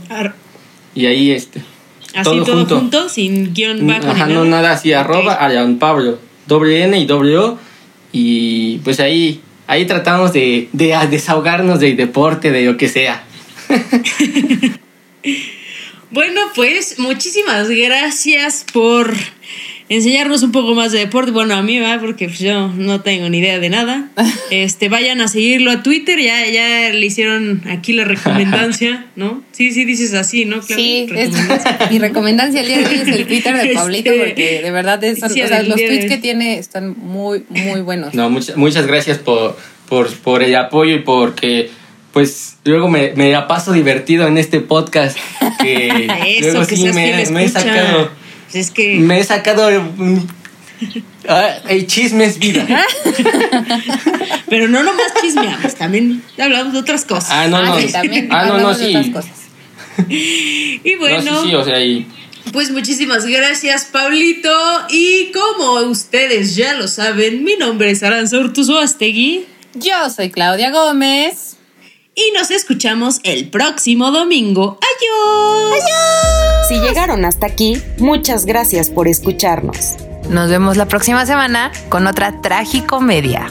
Y ahí este. Así todo, junto. sin guion bajo. Ajá, no nada así, arroba Ayan Pablo, doble N y doble O. Y pues ahí Ahí tratamos de, de desahogarnos del deporte, de lo que sea. <laughs> bueno, pues muchísimas gracias por enseñarnos un poco más de deporte. Bueno, a mí va, porque pues, yo no tengo ni idea de nada. <laughs> Este, vayan a seguirlo a Twitter, ya, ya le hicieron aquí la recomendancia, <laughs> ¿no? Sí, sí, dices así, ¿no? sí, <laughs> mi recomendancia el día de hoy es el Twitter de Pablito, porque de verdad es, o sea, los tweets que tiene están muy, muy buenos. No, muchas, muchas gracias por, por, por el apoyo y porque pues luego me, me la paso divertido en este podcast que luego sí me, me he sacado es que... Me he sacado... Ah, el chisme es vida. <laughs> Pero no nomás chismeamos, también hablamos de otras cosas. Ah, no, no. Ah, ah no, no, sí. <laughs> Y bueno. sí, o sea, y... Pues muchísimas gracias, Pablito. Y como ustedes ya lo saben, mi nombre es Aranza Astegui. Yo soy Claudia Gómez. Y nos escuchamos el próximo domingo. ¡Adiós! ¡Adiós! Si llegaron hasta aquí, muchas gracias por escucharnos. Nos vemos la próxima semana con otra trágico media.